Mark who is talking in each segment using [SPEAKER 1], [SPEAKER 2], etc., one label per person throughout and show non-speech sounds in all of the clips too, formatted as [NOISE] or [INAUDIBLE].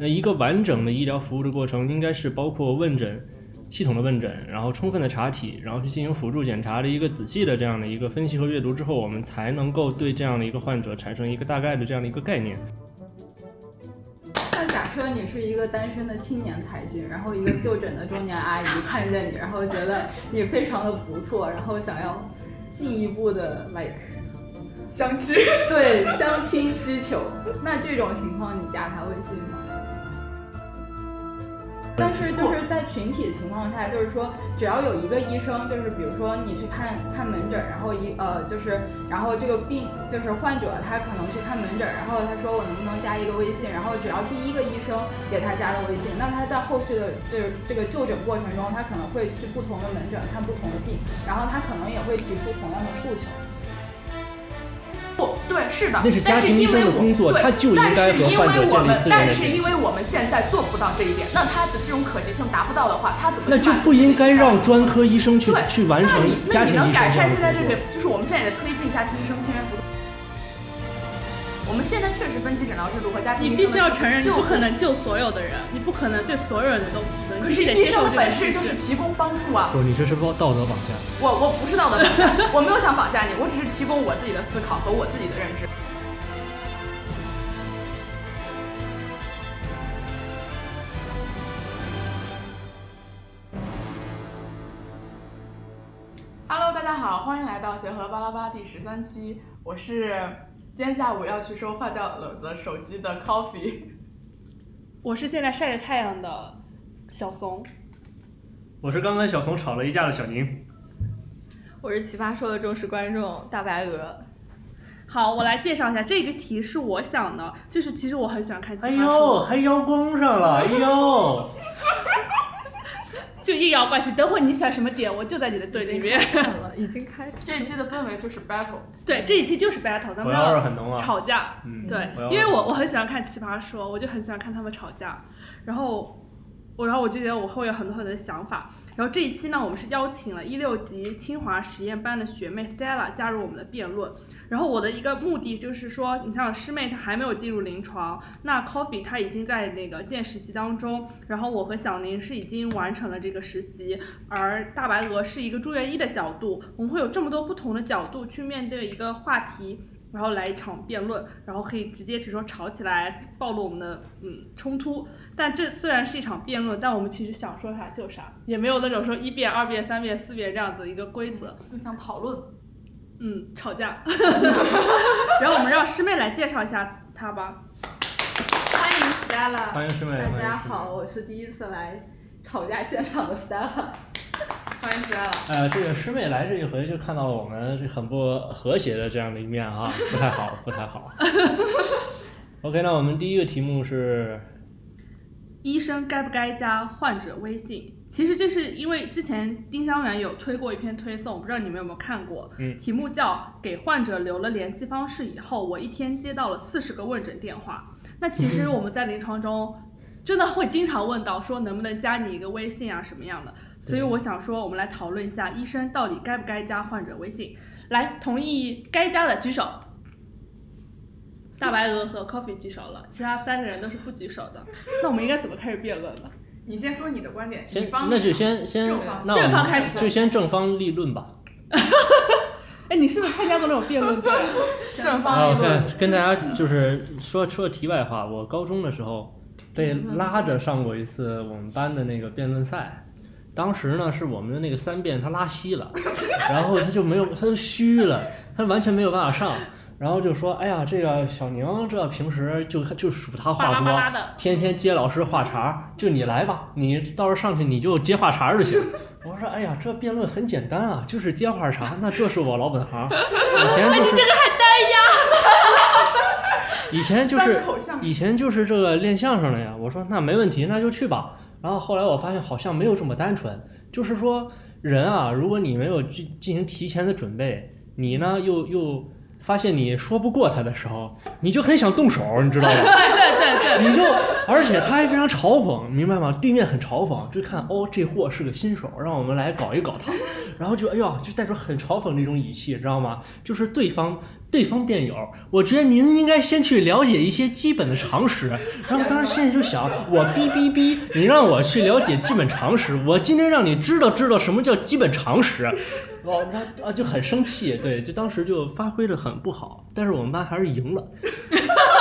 [SPEAKER 1] 那一个完整的医疗服务的过程，应该是包括问诊。系统的问诊，然后充分的查体，然后去进行辅助检查的一个仔细的这样的一个分析和阅读之后，我们才能够对这样的一个患者产生一个大概的这样的一个概念。
[SPEAKER 2] 那假设你是一个单身的青年才俊，然后一个就诊的中年阿姨看见你，然后觉得你非常的不错，然后想要进一步的 like
[SPEAKER 3] 相亲，
[SPEAKER 2] 对相亲需求，那这种情况你加他微信吗？但是就是在群体的情况下，就是说，只要有一个医生，就是比如说你去看看门诊，然后一呃就是，然后这个病就是患者他可能去看门诊，然后他说我能不能加一个微信，然后只要第一个医生给他加了微信，那他在后续的这这个就诊过程中，他可能会去不同的门诊看不同的病，然后他可能也会提出同样的诉求。
[SPEAKER 3] 不对，是的，
[SPEAKER 1] 那是家庭医生的工作，他就应该和患者建立私人
[SPEAKER 3] 但是因为我们现在做不到这一点，那他的这种可及性达不到的话，他怎么？
[SPEAKER 1] 那就不应该让专科医生去去完成家庭医生
[SPEAKER 3] 那你能改善现在这个，就是我们现在也在推进家庭医生签约服务。我们现在确实分级诊疗制度和家庭，
[SPEAKER 4] 你必须要承认，你不可能救所有的人，你不可能对所有人都负责。
[SPEAKER 3] 可是医生的本事就是提供帮助啊！
[SPEAKER 1] 不，你这是道道德绑架。
[SPEAKER 3] 我我不是道德绑架，[LAUGHS] 我没有想绑架你，我只是提供我自己的思考和我自己的认知。Hello，大家好，欢迎来到协和巴拉巴第十三期，我是。今天下午要去收坏掉了的手机的 Coffee，
[SPEAKER 4] 我是现在晒着太阳的小怂，
[SPEAKER 1] 我是刚跟小怂吵了一架的小宁，
[SPEAKER 2] 我是奇葩说的忠实观众大白鹅。
[SPEAKER 4] 好，我来介绍一下这个题是我想的，就是其实我很喜欢看奇葩说。
[SPEAKER 1] 哎呦，还邀功上了，[LAUGHS] 哎呦。
[SPEAKER 4] 就硬要关系，等会你选什么点，我就在你的队里面。
[SPEAKER 2] 了，已经开。
[SPEAKER 3] 这一期的氛围就是 battle。
[SPEAKER 4] 对，这一期就是 battle，咱们
[SPEAKER 1] 要
[SPEAKER 4] 吵架。对，因为我我很喜欢看奇葩说，我就很喜欢看他们吵架。然后我，然后我就觉得我会有很多很多的想法。然后这一期呢，我们是邀请了一六级清华实验班的学妹 Stella 加入我们的辩论。然后我的一个目的就是说，你像师妹她还没有进入临床，那 Coffee 她已经在那个见实习当中，然后我和小宁是已经完成了这个实习，而大白鹅是一个住院医的角度，我们会有这么多不同的角度去面对一个话题，然后来一场辩论，然后可以直接比如说吵起来，暴露我们的嗯冲突。但这虽然是一场辩论，但我们其实想说啥就啥，也没有那种说一辩、二辩、三辩、四辩这样子一个规则，
[SPEAKER 3] 就像讨论。
[SPEAKER 4] 嗯，吵架。[LAUGHS] 然后我们让师妹来介绍一下她吧。[LAUGHS]
[SPEAKER 2] 欢迎 Stella。
[SPEAKER 1] 欢迎师妹。
[SPEAKER 2] 大家好，我是第一次来吵架现场的 Stella。[LAUGHS]
[SPEAKER 3] 欢迎 Stella。
[SPEAKER 1] 呃，这个师妹来这一回就看到了我们这很不和谐的这样的一面啊，不太好，不太好。OK，那我们第一个题目是。
[SPEAKER 4] 医生该不该加患者微信？其实这是因为之前丁香园有推过一篇推送，不知道你们有没有看过？
[SPEAKER 1] 嗯，
[SPEAKER 4] 题目叫“给患者留了联系方式以后，我一天接到了四十个问诊电话”。那其实我们在临床中真的会经常问到，说能不能加你一个微信啊，什么样的？所以我想说，我们来讨论一下，医生到底该不该加患者微信？来，同意该加的举手。大白鹅和 Coffee 举手了，其他三个人都是不举手的。那我们应该怎么开始辩论呢？
[SPEAKER 3] 你先说你的观点。
[SPEAKER 1] 先，那就先先正
[SPEAKER 4] 方开始，
[SPEAKER 1] 就先正方立论吧。[LAUGHS]
[SPEAKER 4] 哎，你是不是参加过那种辩论队？
[SPEAKER 3] 正方立论。
[SPEAKER 1] 跟大家就是说说题外话，我高中的时候被拉着上过一次我们班的那个辩论赛。当时呢，是我们的那个三辩他拉稀了，然后他就没有，他就虚了，他完全没有办法上。然后就说，哎呀，这个小宁这平时就就数他话多，天天接老师话茬，就你来吧，你到时候上去你就接话茬就行。[LAUGHS] 我说，哎呀，这辩论很简单啊，就是接话茬，那这是我老本行。以前就是。
[SPEAKER 4] 你这个还单
[SPEAKER 1] 呀？以前就是以前就是这个练相声的呀。我说那没问题，那就去吧。然后后来我发现好像没有这么单纯，就是说人啊，如果你没有进进行提前的准备，你呢又又。发现你说不过他的时候，你就很想动手，你知道吗？[LAUGHS] 对
[SPEAKER 4] 对对对，
[SPEAKER 1] 你就，而且他还非常嘲讽，明白吗？对面很嘲讽，就看哦，这货是个新手，让我们来搞一搞他，然后就哎呀，就带着很嘲讽那种语气，知道吗？就是对方对方辩友，我觉得您应该先去了解一些基本的常识。[LAUGHS] 然后当时心里就想，我哔哔哔，你让我去了解基本常识，我今天让你知道知道什么叫基本常识，我，他啊就很生气，对，就当时就发挥的很不好，但是我们班还是赢了。[LAUGHS]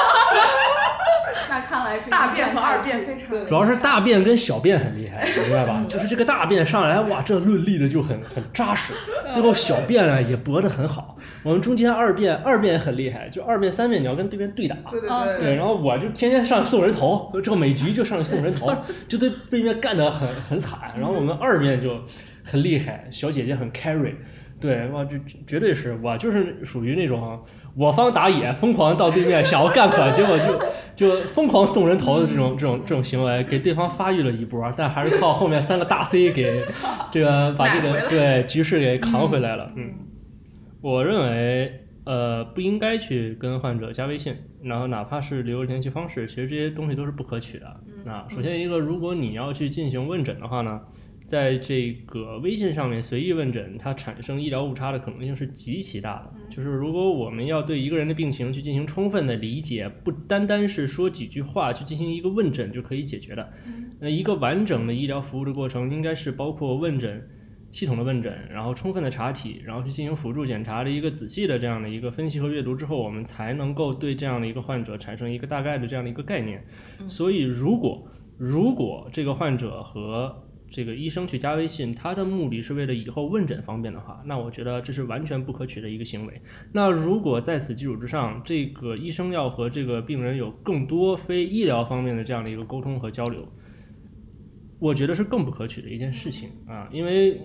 [SPEAKER 2] 那看来是
[SPEAKER 3] 大便和二便非常
[SPEAKER 1] 主要是大便跟小便很厉害，[LAUGHS] 明白吧？就是这个大便上来，哇，这论立的就很很扎实，最后小便呢也驳得很好。我们中间二辩二辩也很厉害，就二辩三辩你要跟对面对打。
[SPEAKER 3] 对对
[SPEAKER 4] 啊
[SPEAKER 3] 对
[SPEAKER 1] 对，然后我就天天上去送人头，这个每局就上去送人头，[LAUGHS] 就对对面干得很很惨。然后我们二辩就很厉害，小姐姐很 carry，对，哇，就绝对是我就是属于那种我方打野，疯狂到对面想要干可，结果就就疯狂送人头的这种这种这种行为，给对方发育了一波，但还是靠后面三个大 C 给这个把这个对局势给扛回来了。嗯，我认为呃不应该去跟患者加微信，然后哪怕是留联系方式，其实这些东西都是不可取的。那首先一个，如果你要去进行问诊的话呢，在这个微信上面随意问诊，它产生医疗误差的可能性是极其大的。就是如果我们要对一个人的病情去进行充分的理解，不单单是说几句话去进行一个问诊就可以解决的。那一个完整的医疗服务的过程，应该是包括问诊。系统的问诊，然后充分的查体，然后去进行辅助检查的一个仔细的这样的一个分析和阅读之后，我们才能够对这样的一个患者产生一个大概的这样的一个概念。所以，如果如果这个患者和这个医生去加微信，他的目的是为了以后问诊方便的话，那我觉得这是完全不可取的一个行为。那如果在此基础之上，这个医生要和这个病人有更多非医疗方面的这样的一个沟通和交流，我觉得是更不可取的一件事情啊，因为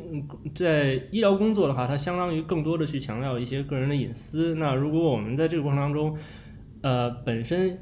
[SPEAKER 1] 在医疗工作的话，它相当于更多的去强调一些个人的隐私。那如果我们在这个过程当中，呃，本身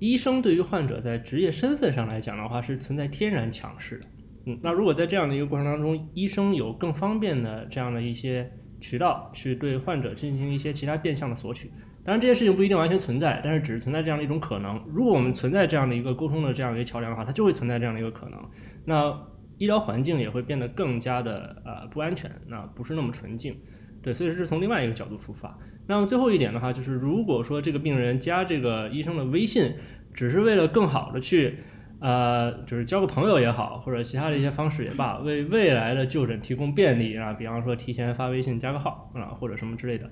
[SPEAKER 1] 医生对于患者在职业身份上来讲的话，是存在天然强势的。嗯，那如果在这样的一个过程当中，医生有更方便的这样的一些渠道去对患者进行一些其他变相的索取，当然这件事情不一定完全存在，但是只是存在这样的一种可能。如果我们存在这样的一个沟通的这样一个桥梁的话，它就会存在这样的一个可能。那医疗环境也会变得更加的呃不安全，那不是那么纯净。对，所以是从另外一个角度出发。那么最后一点的话，就是如果说这个病人加这个医生的微信，只是为了更好的去，呃，就是交个朋友也好，或者其他的一些方式也罢，为未来的就诊提供便利啊，比方说提前发微信加个号啊，或者什么之类的，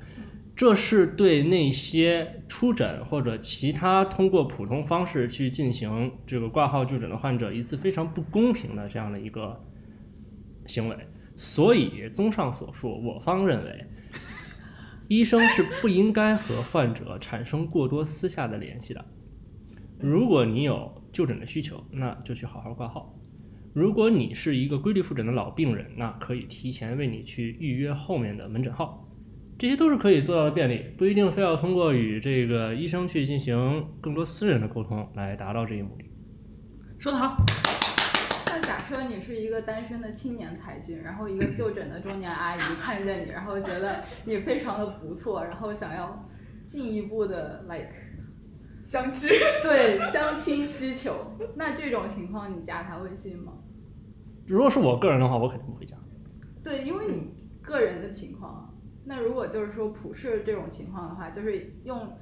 [SPEAKER 1] 这是对那些出诊或者其他通过普通方式去进行这个挂号就诊的患者一次非常不公平的这样的一个行为。所以，综上所述，我方认为，医生是不应该和患者产生过多私下的联系的。如果你有就诊的需求，那就去好好挂号；如果你是一个规律复诊的老病人，那可以提前为你去预约后面的门诊号。这些都是可以做到的便利，不一定非要通过与这个医生去进行更多私人的沟通来达到这一目的。
[SPEAKER 4] 说得好，
[SPEAKER 2] 那假设你是一个单身的青年才俊，然后一个就诊的中年阿姨看见你，然后觉得你非常的不错，然后想要进一步的 like
[SPEAKER 3] 相亲，[LAUGHS]
[SPEAKER 2] 对相亲需求，那这种情况你加他微信吗？
[SPEAKER 1] 如果是我个人的话，我肯定不会加。
[SPEAKER 2] 对，因为你个人的情况。那如果就是说普世这种情况的话，就是用，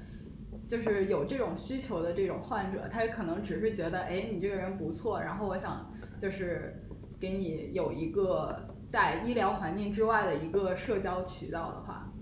[SPEAKER 2] 就是有这种需求的这种患者，他可能只是觉得，哎，你这个人不错，然后我想就是给你有一个在医疗环境之外的一个社交渠道的话，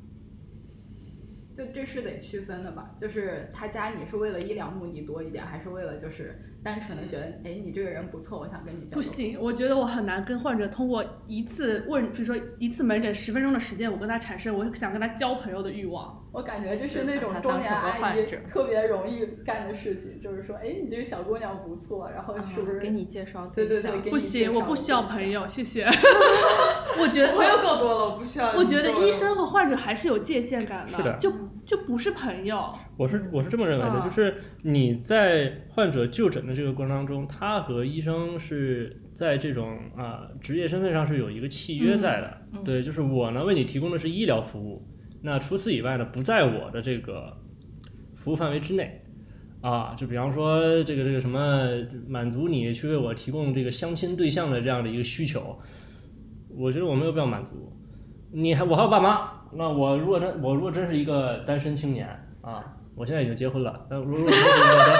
[SPEAKER 2] 就这是得区分的吧？就是他加你是为了医疗目的多一点，还是为了就是单纯的觉得，哎，你这个人不错，我想跟你交流。
[SPEAKER 4] 不行，我觉得我很难跟患者通过一次问，比如说一次门诊十分钟的时间，我跟他产生我想跟他交朋友的欲望。
[SPEAKER 2] 我感觉就是那种中年阿姨
[SPEAKER 5] 患者
[SPEAKER 2] 特别容易干的事情，就是说，哎，你这个小姑娘不错，然后是不是？
[SPEAKER 5] 啊给你介绍
[SPEAKER 2] 对对对，
[SPEAKER 5] 象
[SPEAKER 4] 不行，我不需要朋。友，谢谢。[LAUGHS] 我觉得
[SPEAKER 3] 朋友够多了，我不需要
[SPEAKER 4] 我觉得医生和患者还是有界限感
[SPEAKER 1] 是的
[SPEAKER 4] 就就不是朋友。
[SPEAKER 1] 我是我是这么认为的，
[SPEAKER 4] 啊
[SPEAKER 1] 就是你在患者就诊的这个过程当中，他和医生是在这种啊、职业身份上是有一个契约在的。对，就是我呢为你提供的是医疗服务，那除此以外呢不在我的这个服务范围之内。啊，就比方说这个这个什么，满足你去为我提供这个相亲对象的这样的一个需求，我觉得我没有必要满足。你还我还有爸妈那我如果真我如果真是一个单身青年啊，我现在已经结婚了，但如果真是一个单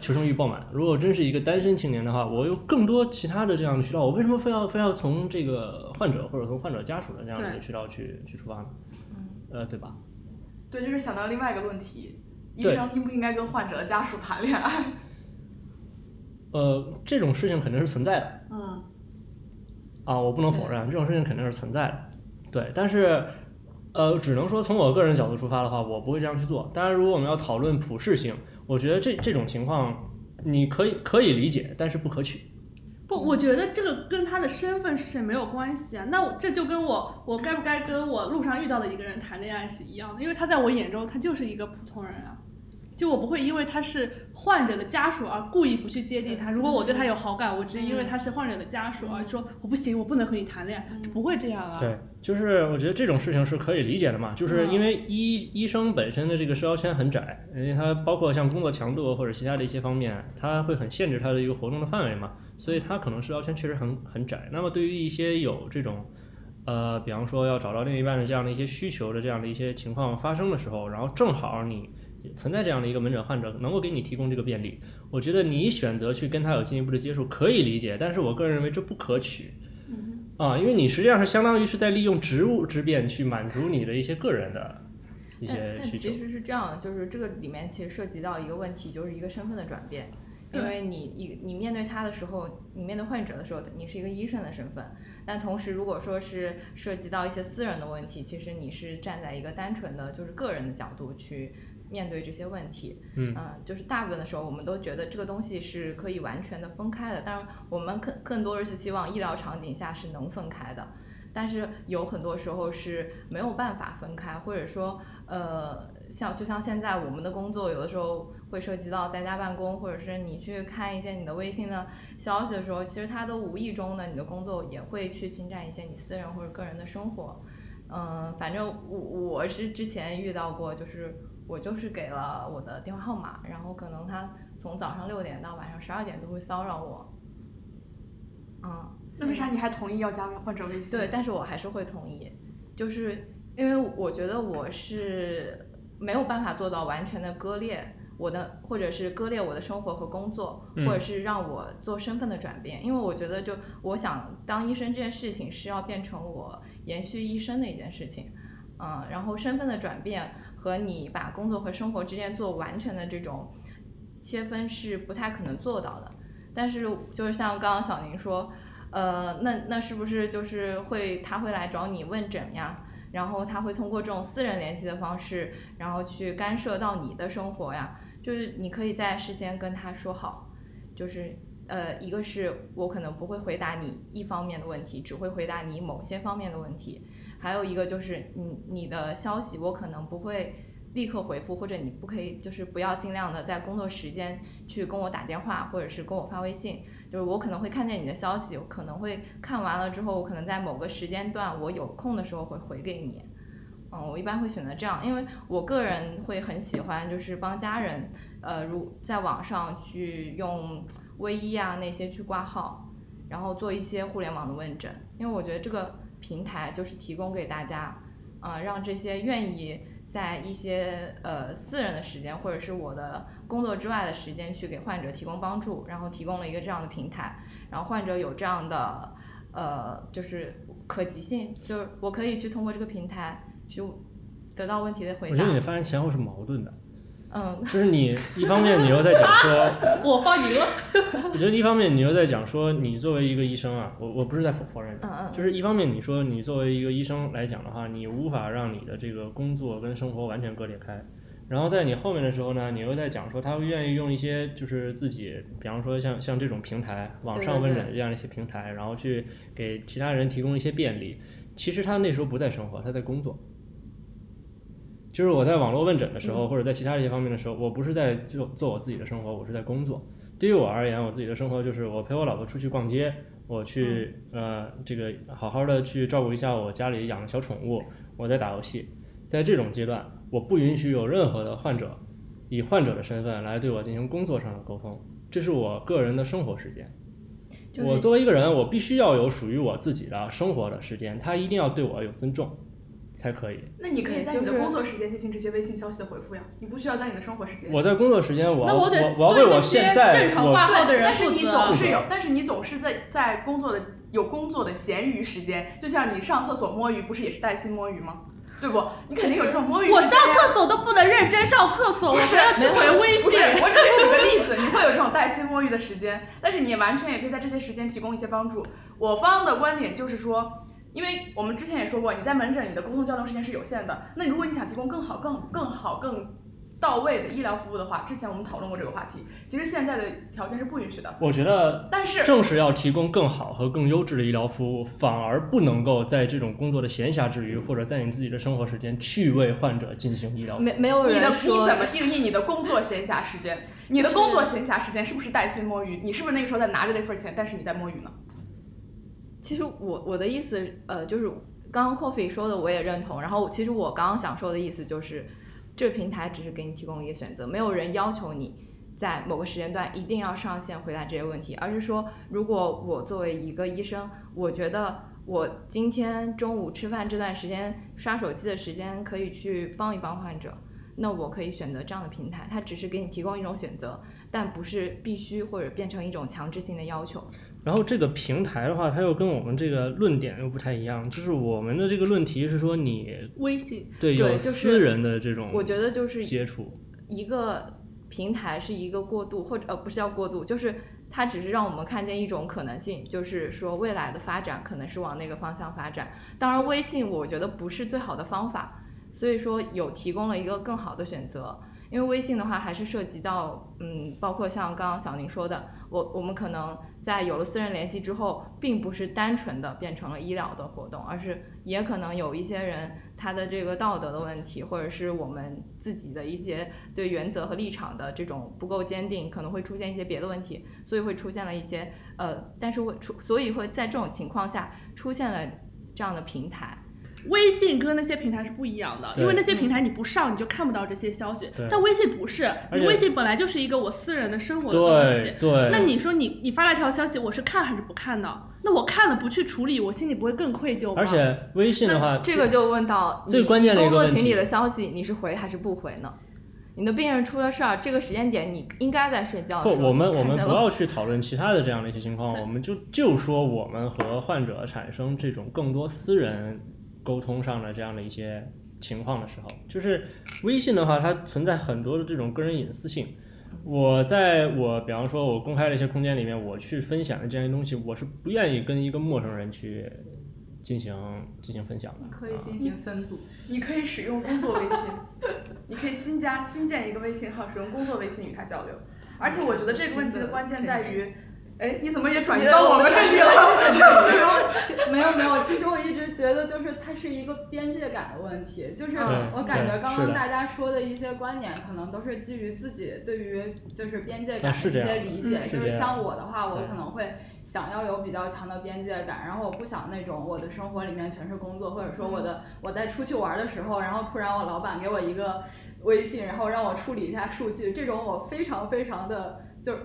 [SPEAKER 1] 求生欲爆满，如果真是一个单身青年的话，我有更多其他的这样的渠道，我为什么非要非要从这个患者或者从患者家属的这样的一个渠道去去出发呢？呃，对吧？
[SPEAKER 3] 对，就是想到另外一个问题，医生应不应该跟患者的家属谈恋爱？[LAUGHS]
[SPEAKER 1] 呃，这种事情肯定是存在的。
[SPEAKER 3] 嗯，
[SPEAKER 1] 啊，我不能否认这种事情肯定是存在的，对，但是，呃，只能说从我个人角度出发的话，我不会这样去做。当然，如果我们要讨论普适性，我觉得这这种情况你可以可以理解，但是不可取。
[SPEAKER 4] 不，我觉得这个跟他的身份是谁没有关系啊。那我这就跟我我该不该跟我路上遇到的一个人谈恋爱是一样的，因为他在我眼中他就是一个普通人啊。就我不会因为他是患者的家属而故意不去接近他。如果我对他有好感，我只是因为他是患者的家属而说我不行，我不能和你谈恋爱，就不会这样啊。
[SPEAKER 1] 对，就是我觉得这种事情是可以理解的嘛，就是因为医医生本身的这个社交圈很窄，因为他包括像工作强度或者其他的一些方面，他会很限制他的一个活动的范围嘛，所以他可能社交圈确实很很窄。那么对于一些有这种呃，比方说要找到另一半的这样的一些需求的这样的一些情况发生的时候，然后正好你存在这样的一个门诊患者能够给你提供这个便利，我觉得你选择去跟他有进一步的接触可以理解，但是我个人认为这不可取。啊，因为你实际上是相当于是在利用职务之便去满足你的一些个人的一
[SPEAKER 5] 但
[SPEAKER 1] 些需求
[SPEAKER 5] 但其。实是这样，就是这个里面其实涉及到一个问题，就是一个身份的转变。因为你一你面对他的时候，你面对患者的时候，你是一个医生的身份，但同时如果说是涉及到一些私人的问题，其实你是站在一个单纯的就是个人的角度去面对这些问题。
[SPEAKER 1] 嗯
[SPEAKER 5] 就是大部分的时候我们都觉得这个东西是可以完全的分开的，但是我们更更多的是希望医疗场景下是能分开的。但是有很多时候是没有办法分开，或者说，呃，像就像现在我们的工作，有的时候会涉及到在家办公，或者是你去看一些你的微信的消息的时候，其实它都无意中呢，你的工作也会去侵占一些你私人或者个人的生活。嗯、反正我我是之前遇到过，就是我就是给了我的电话号码，然后可能他从早上六点到晚上十二点都会骚扰我。嗯，
[SPEAKER 3] 那为啥你还同意要加患者微信？
[SPEAKER 5] 对，但是我还是会同意，就是因为我觉得我是没有办法做到完全的割裂我的，或者是割裂我的生活和工作，
[SPEAKER 1] 嗯
[SPEAKER 5] 或者是让我做身份的转变，因为我觉得就我想当医生这件事情是要变成我延续医生的一件事情，嗯，然后身份的转变和你把工作和生活之间做完全的这种切分是不太可能做到的。但是就是像刚刚小宁说，呃，那那是不是就是会他会来找你问诊呀？然后他会通过这种私人联系的方式，然后去干涉到你的生活呀？就是你可以在事先跟他说好，就是呃，一个是我可能不会回答你一方面的问题，只会回答你某些方面的问题。还有一个就是你你的消息我可能不会立刻回复，或者你不可以就是不要尽量的在工作时间去跟我打电话，或者是跟我发微信。就是我可能会看见你的消息，可能会看完了之后，我可能在某个时间段我有空的时候会回给你。嗯，我一般会选择这样，因为我个人会很喜欢，就是帮家人，呃，如在网上去用微医啊那些去挂号，然后做一些互联网的问诊，因为我觉得这个平台就是提供给大家，啊、让这些愿意在一些呃私人的时间或者是我的工作之外的时间去给患者提供帮助，然后提供了一个这样的平台，然后患者有这样的呃就是可及性，就是我可以去通过这个平台去得到问题的回答
[SPEAKER 1] 我觉得。你发现前后是矛盾的，
[SPEAKER 5] 嗯，
[SPEAKER 1] 就是你一方面你又在讲说，[LAUGHS]
[SPEAKER 4] 我方赢了。[LAUGHS]
[SPEAKER 1] 我觉得一方面你又在讲说，你作为一个医生啊，我我不是在否否认，
[SPEAKER 5] 嗯嗯
[SPEAKER 1] 就是一方面你说你作为一个医生来讲的话，你无法让你的这个工作跟生活完全割裂开。然后在你后面的时候呢，你又在讲说他会愿意用一些就是自己，比方说像像这种平台，网上问诊这样一些平台，然后去给其他人提供一些便利。其实他那时候不在生活，他在工作。就是我在网络问诊的时候，或者在其他一些方面的时候，我不是在做做我自己的生活，我是在工作。对于我而言，我自己的生活就是我陪我老婆出去逛街，我去、呃这个好好的去照顾一下我家里养的小宠物，我在打游戏。在这种阶段，我不允许有任何的患者以患者的身份来对我进行工作上的沟通，这是我个人的生活时间。我作为一个人，我必须要有属于我自己的生活的时间，他一定要对我有尊重。才可以。
[SPEAKER 3] 那你可以在你的工作时间进行这些微信消息的回复呀，你不需要在你的生活时间。
[SPEAKER 1] 我在工作时间，我要
[SPEAKER 4] 那我得
[SPEAKER 1] 我要为我
[SPEAKER 4] 对那些
[SPEAKER 1] 现在
[SPEAKER 4] 正常
[SPEAKER 1] 我
[SPEAKER 4] 挂号的人
[SPEAKER 3] 但是你总是有，但是你总是在在工作的有工作的闲余时间，就像你上厕所摸鱼，不是也是带薪摸鱼吗？对不？你肯定有这种摸鱼时间。
[SPEAKER 4] 我上厕所都不能认真上厕所，我还要去回微信
[SPEAKER 3] 不是，我只是举个例子，你会有这种带薪摸鱼的时间，但是你完全也可以在这些时间提供一些帮助。我方的观点就是说，因为我们之前也说过，你在门诊你的沟通交流时间是有限的，那如果你想提供更好、更更好、更到位的医疗服务的话，之前我们讨论过这个话题，其实现在的条件是不允许的。
[SPEAKER 1] 我觉得
[SPEAKER 3] 但是
[SPEAKER 1] 正是要提供更好和更优质的医疗服务，反而不能够在这种工作的闲暇之余，或者在你自己的生活时间去为患者进行医疗服务。
[SPEAKER 5] 没没有
[SPEAKER 3] 你的你怎么定义你的工作闲暇时间？[LAUGHS] 你的工作闲暇时间是不是带薪摸鱼？你是不是那个时候在拿着那份钱，但是你在摸鱼呢？
[SPEAKER 5] 其实我我的意思，呃，就是刚刚 Coffee 说的我也认同。然后其实我刚刚想说的意思就是，这个平台只是给你提供一个选择，没有人要求你在某个时间段一定要上线回答这些问题，而是说，如果我作为一个医生，我觉得我今天中午吃饭这段时间刷手机的时间可以去帮一帮患者。那我可以选择这样的平台，它只是给你提供一种选择，但不是必须或者变成一种强制性的要求。
[SPEAKER 1] 然后这个平台的话，它又跟我们这个论点又不太一样，就是我们的这个论题是说你
[SPEAKER 4] 微信
[SPEAKER 1] 对有私人的这种
[SPEAKER 5] 我觉得就是
[SPEAKER 1] 接触，
[SPEAKER 5] 一个平台是一个过渡，或者呃不是叫过渡，就是它只是让我们看见一种可能性，就是说未来的发展可能是往那个方向发展。当然，微信我觉得不是最好的方法，所以说有提供了一个更好的选择。因为微信的话，还是涉及到，嗯，包括像刚刚小宁说的，我我们可能在有了私人联系之后，并不是单纯的变成了医疗的活动，而是也可能有一些人他的这个道德的问题，或者是我们自己的一些对原则和立场的这种不够坚定，可能会出现一些别的问题，所以会出现了一些呃，但是会出，所以会在这种情况下出现了这样的平台。
[SPEAKER 4] 微信跟那些平台是不一样的，因为那些平台你不上你就看不到这些消息，但微信不是，
[SPEAKER 1] 你
[SPEAKER 4] 微信本来就是一个我私人的生活的东西。
[SPEAKER 1] 对对。
[SPEAKER 4] 那你说你你发了条消息，我是看还是不看呢？那我看了不去处理，我心里不会更愧疚吗？
[SPEAKER 1] 而且微信的话，
[SPEAKER 5] 这个就问到你
[SPEAKER 1] 最关键的一个问题
[SPEAKER 5] 工作群里的消息你是回还是不回呢？你的病人出了事儿，这个时间点你应该在睡觉的
[SPEAKER 1] 不，
[SPEAKER 5] 时候。
[SPEAKER 1] 我们我们不要去讨论其他的这样的一些情况，我们就就说我们和患者产生这种更多私人沟通上的这样的一些情况的时候，就是微信的话，它存在很多的这种个人隐私性。我在我比方说我公开的一些空间里面，我去分享的这样一些东西，我是不愿意跟一个陌生人去进行进行分享的。啊
[SPEAKER 2] 可以进行分组。
[SPEAKER 3] 你可以使用工作微信，[LAUGHS] 你可以新加新建一个微信号，使用工作微信与他交流。而且我觉得这个问题的关键在于，哎，你怎么也转移到我们这里了？
[SPEAKER 2] 其实其没有没有，其实我一直觉得就是它是一个边界感的问题，就是我感觉刚刚大家说的一些观点，可能都是基于自己对于就是边界感的一些理解，
[SPEAKER 1] 嗯
[SPEAKER 2] 就是像我的话，我可能会想要有比较强的边界感，然后我不想那种我的生活里面全是工作，或者说我的我在出去玩的时候，然后突然我老板给我一个微信，然后让我处理一下数据，这种我非常非常的就是。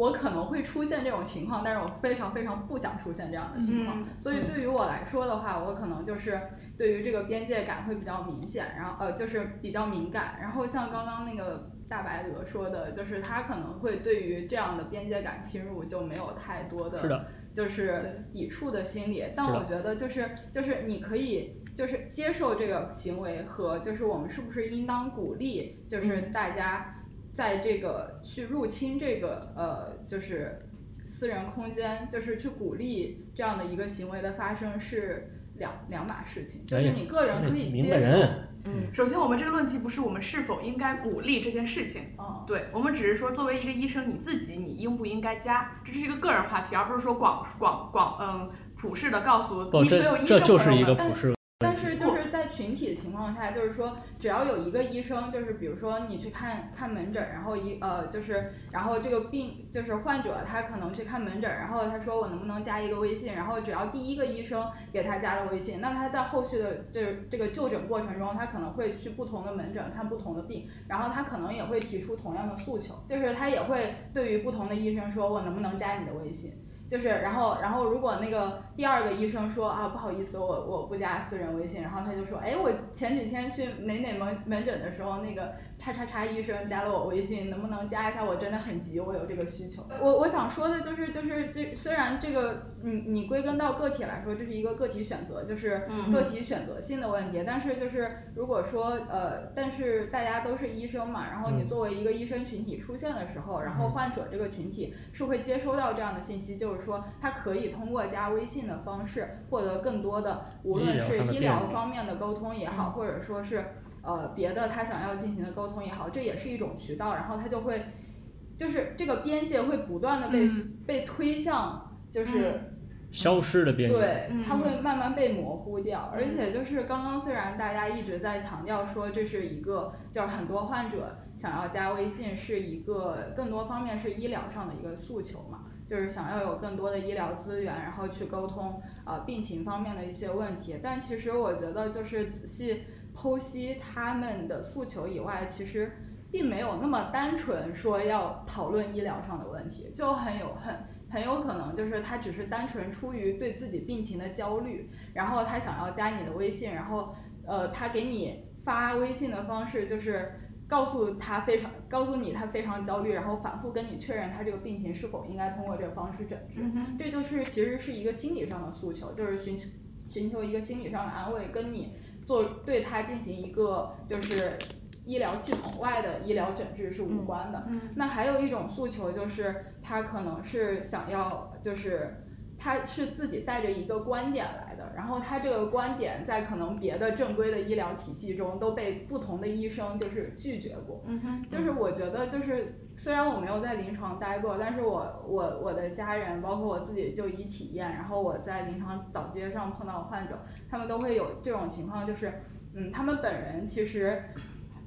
[SPEAKER 2] 我可能会出现这种情况，但是我非常非常不想出现这样的情况。
[SPEAKER 3] 嗯
[SPEAKER 2] 所以对于我来说的话，我可能就是对于这个边界感会比较明显，然后呃就是比较敏感。然后像刚刚那个大白鹅说的，就是他可能会对于这样的边界感侵入就没有太多的
[SPEAKER 1] 是的，
[SPEAKER 2] 就是抵触的心理。但我觉得就是就是你可以就是接受这个行为和就是我们是不是应当鼓励，就是大家在这个去入侵这个呃就是私人空间，就是去鼓励这样的一个行为的发生是两两码事情。就是你个人可以
[SPEAKER 1] 明白
[SPEAKER 2] 接受，
[SPEAKER 1] 人，
[SPEAKER 5] 嗯，
[SPEAKER 3] 首先，我们这个论题不是我们是否应该鼓励这件事情，
[SPEAKER 2] 嗯，
[SPEAKER 3] 对我们只是说，作为一个医生，你自己你应不应该加，这是一个个人话题，而不是说广广广嗯普世的告诉，你所有医生
[SPEAKER 1] 这这就是一个
[SPEAKER 3] 朋友们
[SPEAKER 1] 普世
[SPEAKER 2] 但是就是在群体的情况下，就是说，只要有一个医生，就是比如说你去看看门诊，然后一呃就是，然后这个病就是患者他可能去看门诊，然后他说我能不能加一个微信，然后只要第一个医生给他加了微信，那他在后续的这这个就诊过程中，他可能会去不同的门诊看不同的病，然后他可能也会提出同样的诉求，就是他也会对于不同的医生说我能不能加你的微信。就是，然后，然后如果那个第二个医生说啊，不好意思，我我不加私人微信，然后他就说，哎，我前几天去哪哪门门诊的时候，那个叉叉叉医生加了我微信，能不能加一下？我真的很急，我有这个需求。我我想说的就是，就是这虽然这个，你你归根到个体来说，这是一个个体选择，就是个体选择性的问题。但是就是如果说呃，但是大家都是医生嘛，然后你作为一个医生群体出现的时候，然后患者这个群体是会接收到这样的信息，就是。说他可以通过加微信的方式获得更多的，无论是医疗方面的沟通也好，或者说是呃别的他想要进行的沟通也好，这也是一种渠道。然后他就会，就是这个边界会不断的被被推向，就是
[SPEAKER 1] 消失的边界。
[SPEAKER 2] 对，它会慢慢被模糊掉。而且就是刚刚虽然大家一直在强调说这是一个，就是很多患者想要加微信是一个更多方面是医疗上的一个诉求嘛。就是想要有更多的医疗资源，然后去沟通呃病情方面的一些问题。但其实我觉得，就是仔细剖析他们的诉求以外，其实并没有那么单纯说要讨论医疗上的问题，就很有很很有可能就是他只是单纯出于对自己病情的焦虑，然后他想要加你的微信，然后呃他给你发微信的方式就是。告诉他非常，告诉你他非常焦虑，然后反复跟你确认他这个病情是否应该通过这个方式诊治，这就是其实是一个心理上的诉求，就是寻求寻求一个心理上的安慰，跟你做对他进行一个就是医疗系统外的医疗诊治是无关的。那还有一种诉求就是他可能是想要就是。他是自己带着一个观点来的，然后他这个观点在可能别的正规的医疗体系中都被不同的医生就是拒绝过。
[SPEAKER 3] 嗯哼，
[SPEAKER 2] 就是我觉得就是虽然我没有在临床待过，但是我我我的家人包括我自己就医体验，然后我在临床早接上碰到患者，他们都会有这种情况，就是嗯，他们本人其实。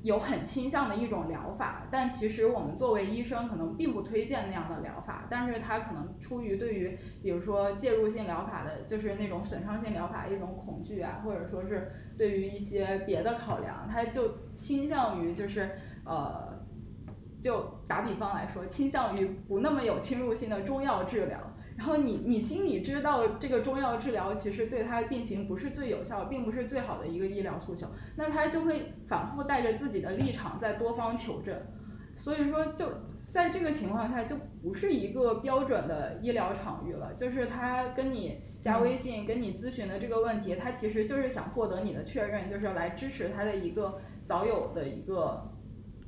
[SPEAKER 2] 有很倾向的一种疗法，但其实我们作为医生可能并不推荐那样的疗法，但是他可能出于对于比如说介入性疗法的，就是那种损伤性疗法一种恐惧啊，或者说是对于一些别的考量，他就倾向于就是呃，就打比方来说，倾向于不那么有侵入性的中药治疗。然后你你心里知道这个中药治疗其实对他病情不是最有效，并不是最好的一个医疗诉求，那他就会反复带着自己的立场在多方求证，所以说就在这个情况下就不是一个标准的医疗场域了，就是他跟你加微信跟你咨询的这个问题，他其实就是想获得你的确认，就是来支持他的一个早有的一个。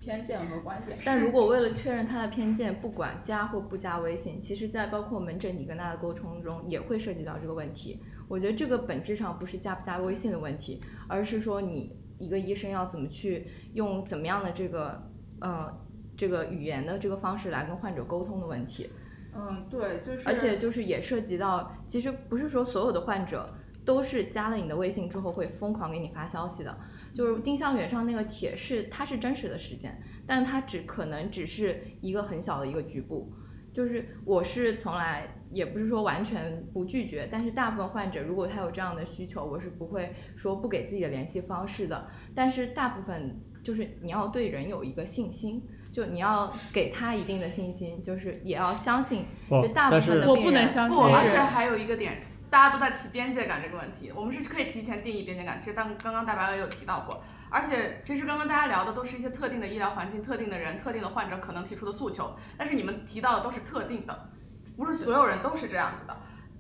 [SPEAKER 2] 偏见和观点，
[SPEAKER 5] 但如果为了确认他的偏见，不管加或不加微信，其实，在包括门诊你跟他的沟通中，也会涉及到这个问题。我觉得这个本质上不是加不加微信的问题，而是说你一个医生要怎么去用怎么样的这个呃这个语言的这个方式来跟患者沟通的问题。
[SPEAKER 2] 嗯，对，就是。
[SPEAKER 5] 而且就是也涉及到，其实不是说所有的患者都是加了你的微信之后会疯狂给你发消息的。就是丁香园上那个帖是它是真实的事件，但它只可能只是一个很小的一个局部。就是我是从来也不是说完全不拒绝，但是大部分患者如果他有这样的需求，我是不会说不给自己的联系方式的。但是大部分就是你要对人有一个信心，就你要给他一定的信心，就是也要相信。就大部分的
[SPEAKER 4] 我不能相信。
[SPEAKER 3] 而且还有一个点。大家都在提边界感这个问题，我们是可以提前定义边界感。其实当刚刚大白也有提到过，而且其实刚刚大家聊的都是一些特定的医疗环境、特定的人、特定的患者可能提出的诉求，但是你们提到的都是特定的，不是所有人都是这样子的。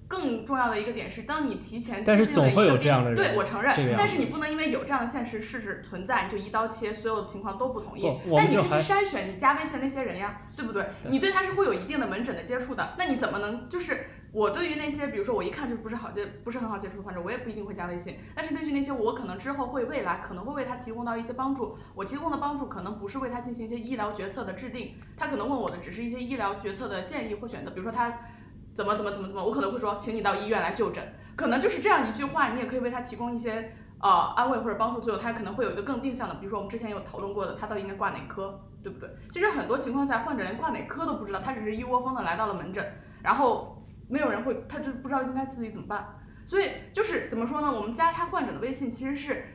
[SPEAKER 3] 更重要的一个点是，当你提前
[SPEAKER 1] 但是总会有这样的人，
[SPEAKER 3] 对我承认，但是你不能因为有这样的现实事实存在，你就一刀切，所有的情况都不同意。
[SPEAKER 1] 但
[SPEAKER 3] 你可以去筛选你加微信那些人呀，对不对？你对他是会有一定的门诊的接触的，那你怎么能就是？我对于那些，比如说我一看就不是好接，不是很好接触的患者，我也不一定会加微信。但是根据那些我可能之后会未来可能会为他提供到一些帮助，我提供的帮助可能不是为他进行一些医疗决策的制定，他可能问我的只是一些医疗决策的建议或选择。比如说他怎么怎么怎么怎么，我可能会说，请你到医院来就诊，可能就是这样一句话，你也可以为他提供一些呃安慰或者帮助。最后他可能会有一个更定向的，比如说我们之前有讨论过的，他到底应该挂哪科，对不对？其实很多情况下，患者连挂哪科都不知道，他只是一窝蜂的来到了门诊，然后。没有人会，他就不知道应该自己怎么办，所以就是怎么说呢？我们加他患者的微信，其实是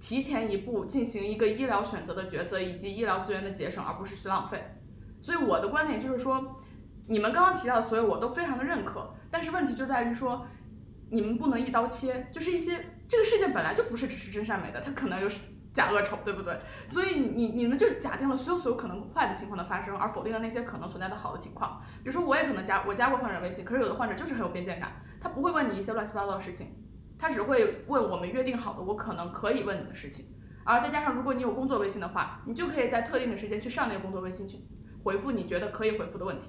[SPEAKER 3] 提前一步进行一个医疗选择的抉择以及医疗资源的节省，而不是去浪费。所以我的观点就是说，你们刚刚提到的所有我都非常的认可，但是问题就在于说，你们不能一刀切，就是一些这个世界本来就不是只是真善美的，它可能有假恶丑，对不对？所以你你你们就假定了所有所有可能坏的情况的发生，而否定了那些可能存在的好的情况。比如说我也可能加我加过患者微信，可是有的患者就是很有边界感，他不会问你一些乱七八糟的事情，他只会问我们约定好的我可能可以问你的事情。而再加上如果你有工作微信的话，你就可以在特定的时间去上那个工作微信去回复你觉得可以回复的问题。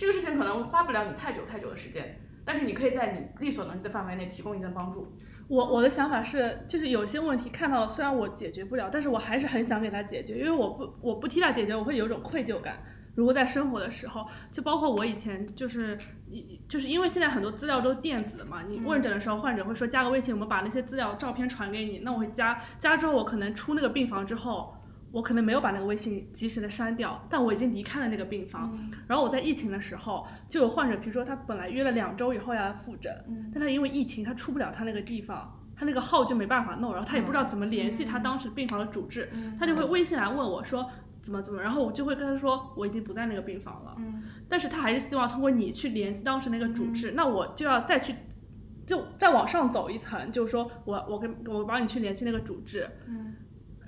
[SPEAKER 3] 这个事情可能花不了你太久太久的时间，但是你可以在你力所能及的范围内提供一定的帮助。
[SPEAKER 4] 我我的想法是，就是有些问题看到了，虽然我解决不了，但是我还是很想给他解决，因为我不我不替他解决，我会有一种愧疚感。如果在生活的时候，就包括我以前就是一就是因为现在很多资料都是电子的嘛，你问诊的时候，患者会说加个微信，我们把那些资料照片传给你，那我会加加之后，我可能出那个病房之后，我可能没有把那个微信及时的删掉，但我已经离开了那个病房。然后我在疫情的时候，就有患者，比如说他本来约了两周以后要来复诊，但他因为疫情他出不了他那个地方。他那个号就没办法弄，然后他也不知道怎么联系他当时病房的主治，他就会微信来问我说怎么怎么，然后我就会跟他说我已经不在那个病房了，但是他还是希望通过你去联系当时那个主治，那我就要再去就再往上走一层，就是说我我跟我帮你去联系那个主治，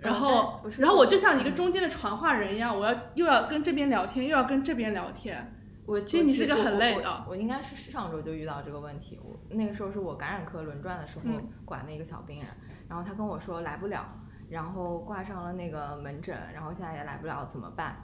[SPEAKER 4] 然后然后我就像一个中间的传话人一样，我要又要跟这边聊天，又要跟这边聊天。
[SPEAKER 5] 我
[SPEAKER 4] 其实你是个很累
[SPEAKER 5] 的。我应该是上周就遇到这个问题。我那个时候是我感染科轮转的时候管那个小病人，然后他跟我说来不了，然后挂上了那个门诊，然后现在也来不了，怎么办？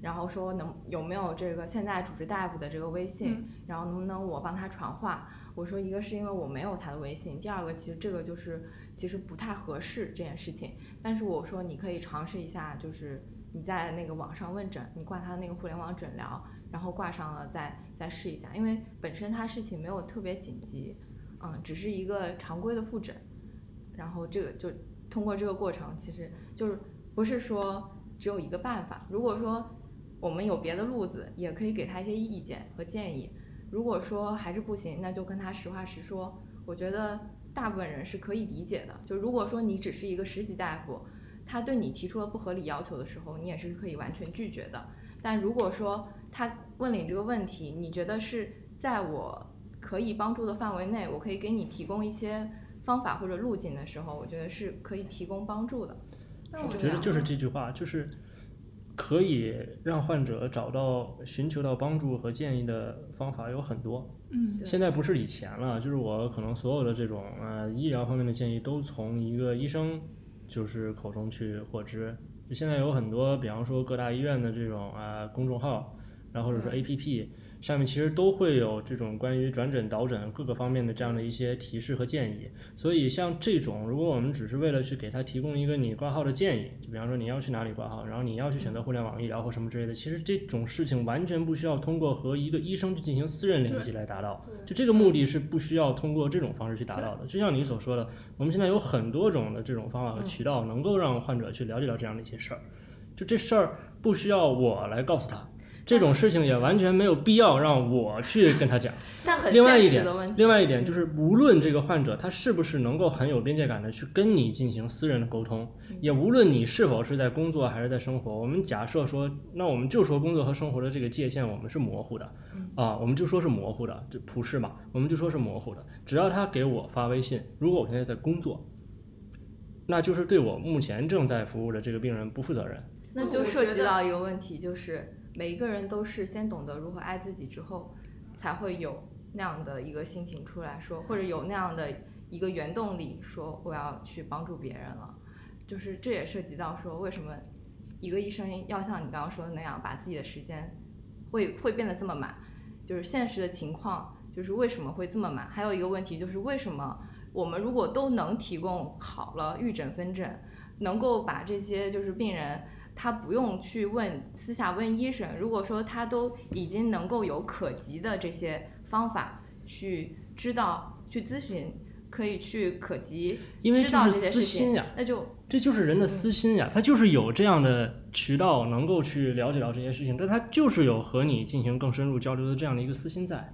[SPEAKER 5] 然后说能有没有这个现在主治大夫的这个微信，然后能不能我帮他传话？我说一个是因为我没有他的微信，第二个其实这个就是其实不太合适这件事情。但是我说你可以尝试一下，就是你在那个网上问诊，你挂他的那个互联网诊疗。然后挂上了，再再试一下，因为本身他事情没有特别紧急，嗯，只是一个常规的复诊，然后这个就通过这个过程，其实就是不是说只有一个办法。如果说我们有别的路子，也可以给他一些意见和建议。如果说还是不行，那就跟他实话实说。我觉得大部分人是可以理解的。就如果说你只是一个实习大夫，他对你提出了不合理要求的时候，你也是可以完全拒绝的。但如果说他问了你这个问题，你觉得是在我可以帮助的范围内，我可以给你提供一些方法或者路径的时候，我觉得是可以提供帮助的。
[SPEAKER 1] 我觉得就是这句话，就是可以让患者找到、寻求到帮助和建议的方法有很多。
[SPEAKER 4] 嗯，
[SPEAKER 1] 现在不是以前了，就是我可能所有的这种呃医疗方面的建议都从一个医生就是口中去获知。就现在有很多，比方说各大医院的这种啊公众号，然后或者说 APP。上面其实都会有这种关于转诊、导诊各个方面的这样的一些提示和建议，所以像这种，如果我们只是为了去给他提供一个你挂号的建议，就比方说你要去哪里挂号，然后你要去选择互联网医疗或什么之类的，其实这种事情完全不需要通过和一个医生去进行私人联系来达到，就这个目的是不需要通过这种方式去达到的。就像你所说的，我们现在有很多种的这种方法和渠道，能够让患者去了解到这样的一些事儿，就这事儿不需要我来告诉他。这种事情也完全没有必要让我去跟他讲。另外一点，另外一点就是，无论这个患者他是不是能够很有边界感的去跟你进行私人的沟通，也无论你是否是在工作还是在生活，我们假设说，那我们就说工作和生活的这个界限我们是模糊的，啊，我们就说是模糊的，就普世嘛，我们就说是模糊的。只要他给我发微信，如果我现在在工作，那就是对我目前正在服务的这个病人不负责任。
[SPEAKER 5] 那就涉及到一个问题，就是。每一个人都是先懂得如何爱自己之后，才会有那样的一个心情出来说，或者有那样的一个原动力说我要去帮助别人了。就是这也涉及到说，为什么一个医生要像你刚刚说的那样，把自己的时间会会变得这么满？就是现实的情况，就是为什么会这么满？还有一个问题就是为什么我们如果都能提供好了预诊分诊，能够把这些就是病人。他不用去问私下问医生，如果说他都已经能够有可及的这些方法去知道去咨询，可以去可及，
[SPEAKER 1] 因为这是私心呀，
[SPEAKER 5] 那就
[SPEAKER 1] 这就是人的私心呀，他就是有这样的渠道能够去了解到这些事情，但他就是有和你进行更深入交流的这样的一个私心在，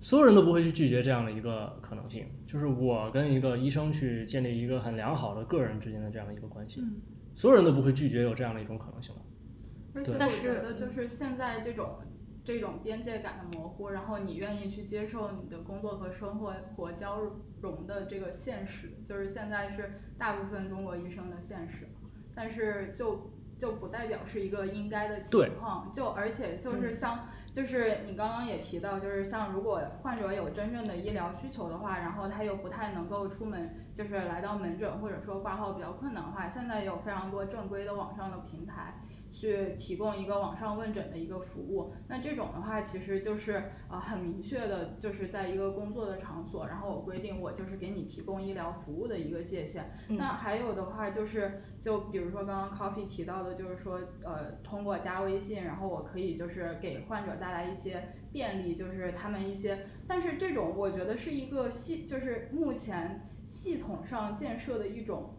[SPEAKER 1] 所有人都不会去拒绝这样的一个可能性，就是我跟一个医生去建立一个很良好的个人之间的这样的一个关系。
[SPEAKER 2] 嗯
[SPEAKER 1] 所有人都不会拒绝有这样的一种可能性的。
[SPEAKER 2] 但是我觉得，就是现在这种这种边界感的模糊，然后你愿意去接受你的工作和生活活交融的这个现实，就是现在是大部分中国医生的现实，但是就。就不代表是一个应该的情况，就而且就是像，就是你刚刚也提到，就是像如果患者有真正的医疗需求的话，然后他又不太能够出门，就是来到门诊或者说挂号比较困难的话，现在有非常多正规的网上的平台。去提供一个网上问诊的一个服务，那这种的话其实就是呃很明确的，就是在一个工作的场所，然后我规定我就是给你提供医疗服务的一个界限。那还有的话就是，就比如说刚刚 Coffee 提到的，就是说呃通过加微信，然后我可以就是给患者带来一些便利，就是他们一些，但是这种我觉得是一个系，就是目前系统上建设的一种。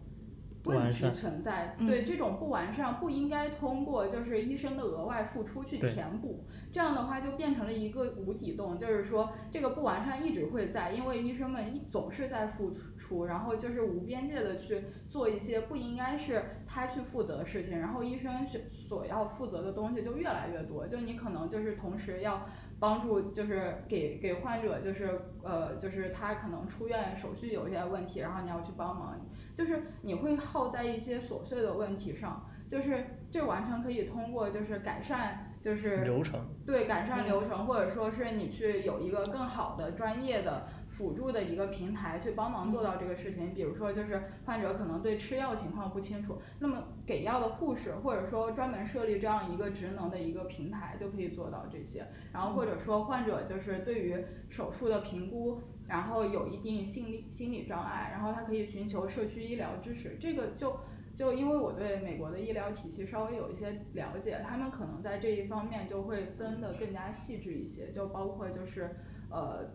[SPEAKER 2] 问题存在，对这种不完善，不应该通过就是医生的额外付出去填补，这样的话就变成了一个无底洞，就是说这个不完善一直会在，因为医生们一总是在付出，然后就是无边界的去做一些不应该是他去负责的事情，然后医生所所要负责的东西就越来越多，就你可能就是同时要。帮助就是给给患者，就是呃，就是他可能出院手续有一些问题，然后你要去帮忙，就是你会耗在一些琐碎的问题上，就是这完全可以通过就是改善。就是
[SPEAKER 1] 流程
[SPEAKER 2] 对改善流程，或者说是你去有一个更好的专业的辅助的一个平台去帮忙做到这个事情。比如说，就是患者可能对吃药情况不清楚，那么给药的护士或者说专门设立这样一个职能的一个平台就可以做到这些。然后或者说患者就是对于手术的评估，然后有一定心理心理障碍，然后他可以寻求社区医疗支持。这个就。就因为我对美国的医疗体系稍微有一些了解，他们可能在这一方面就会分得更加细致一些，就包括就是呃，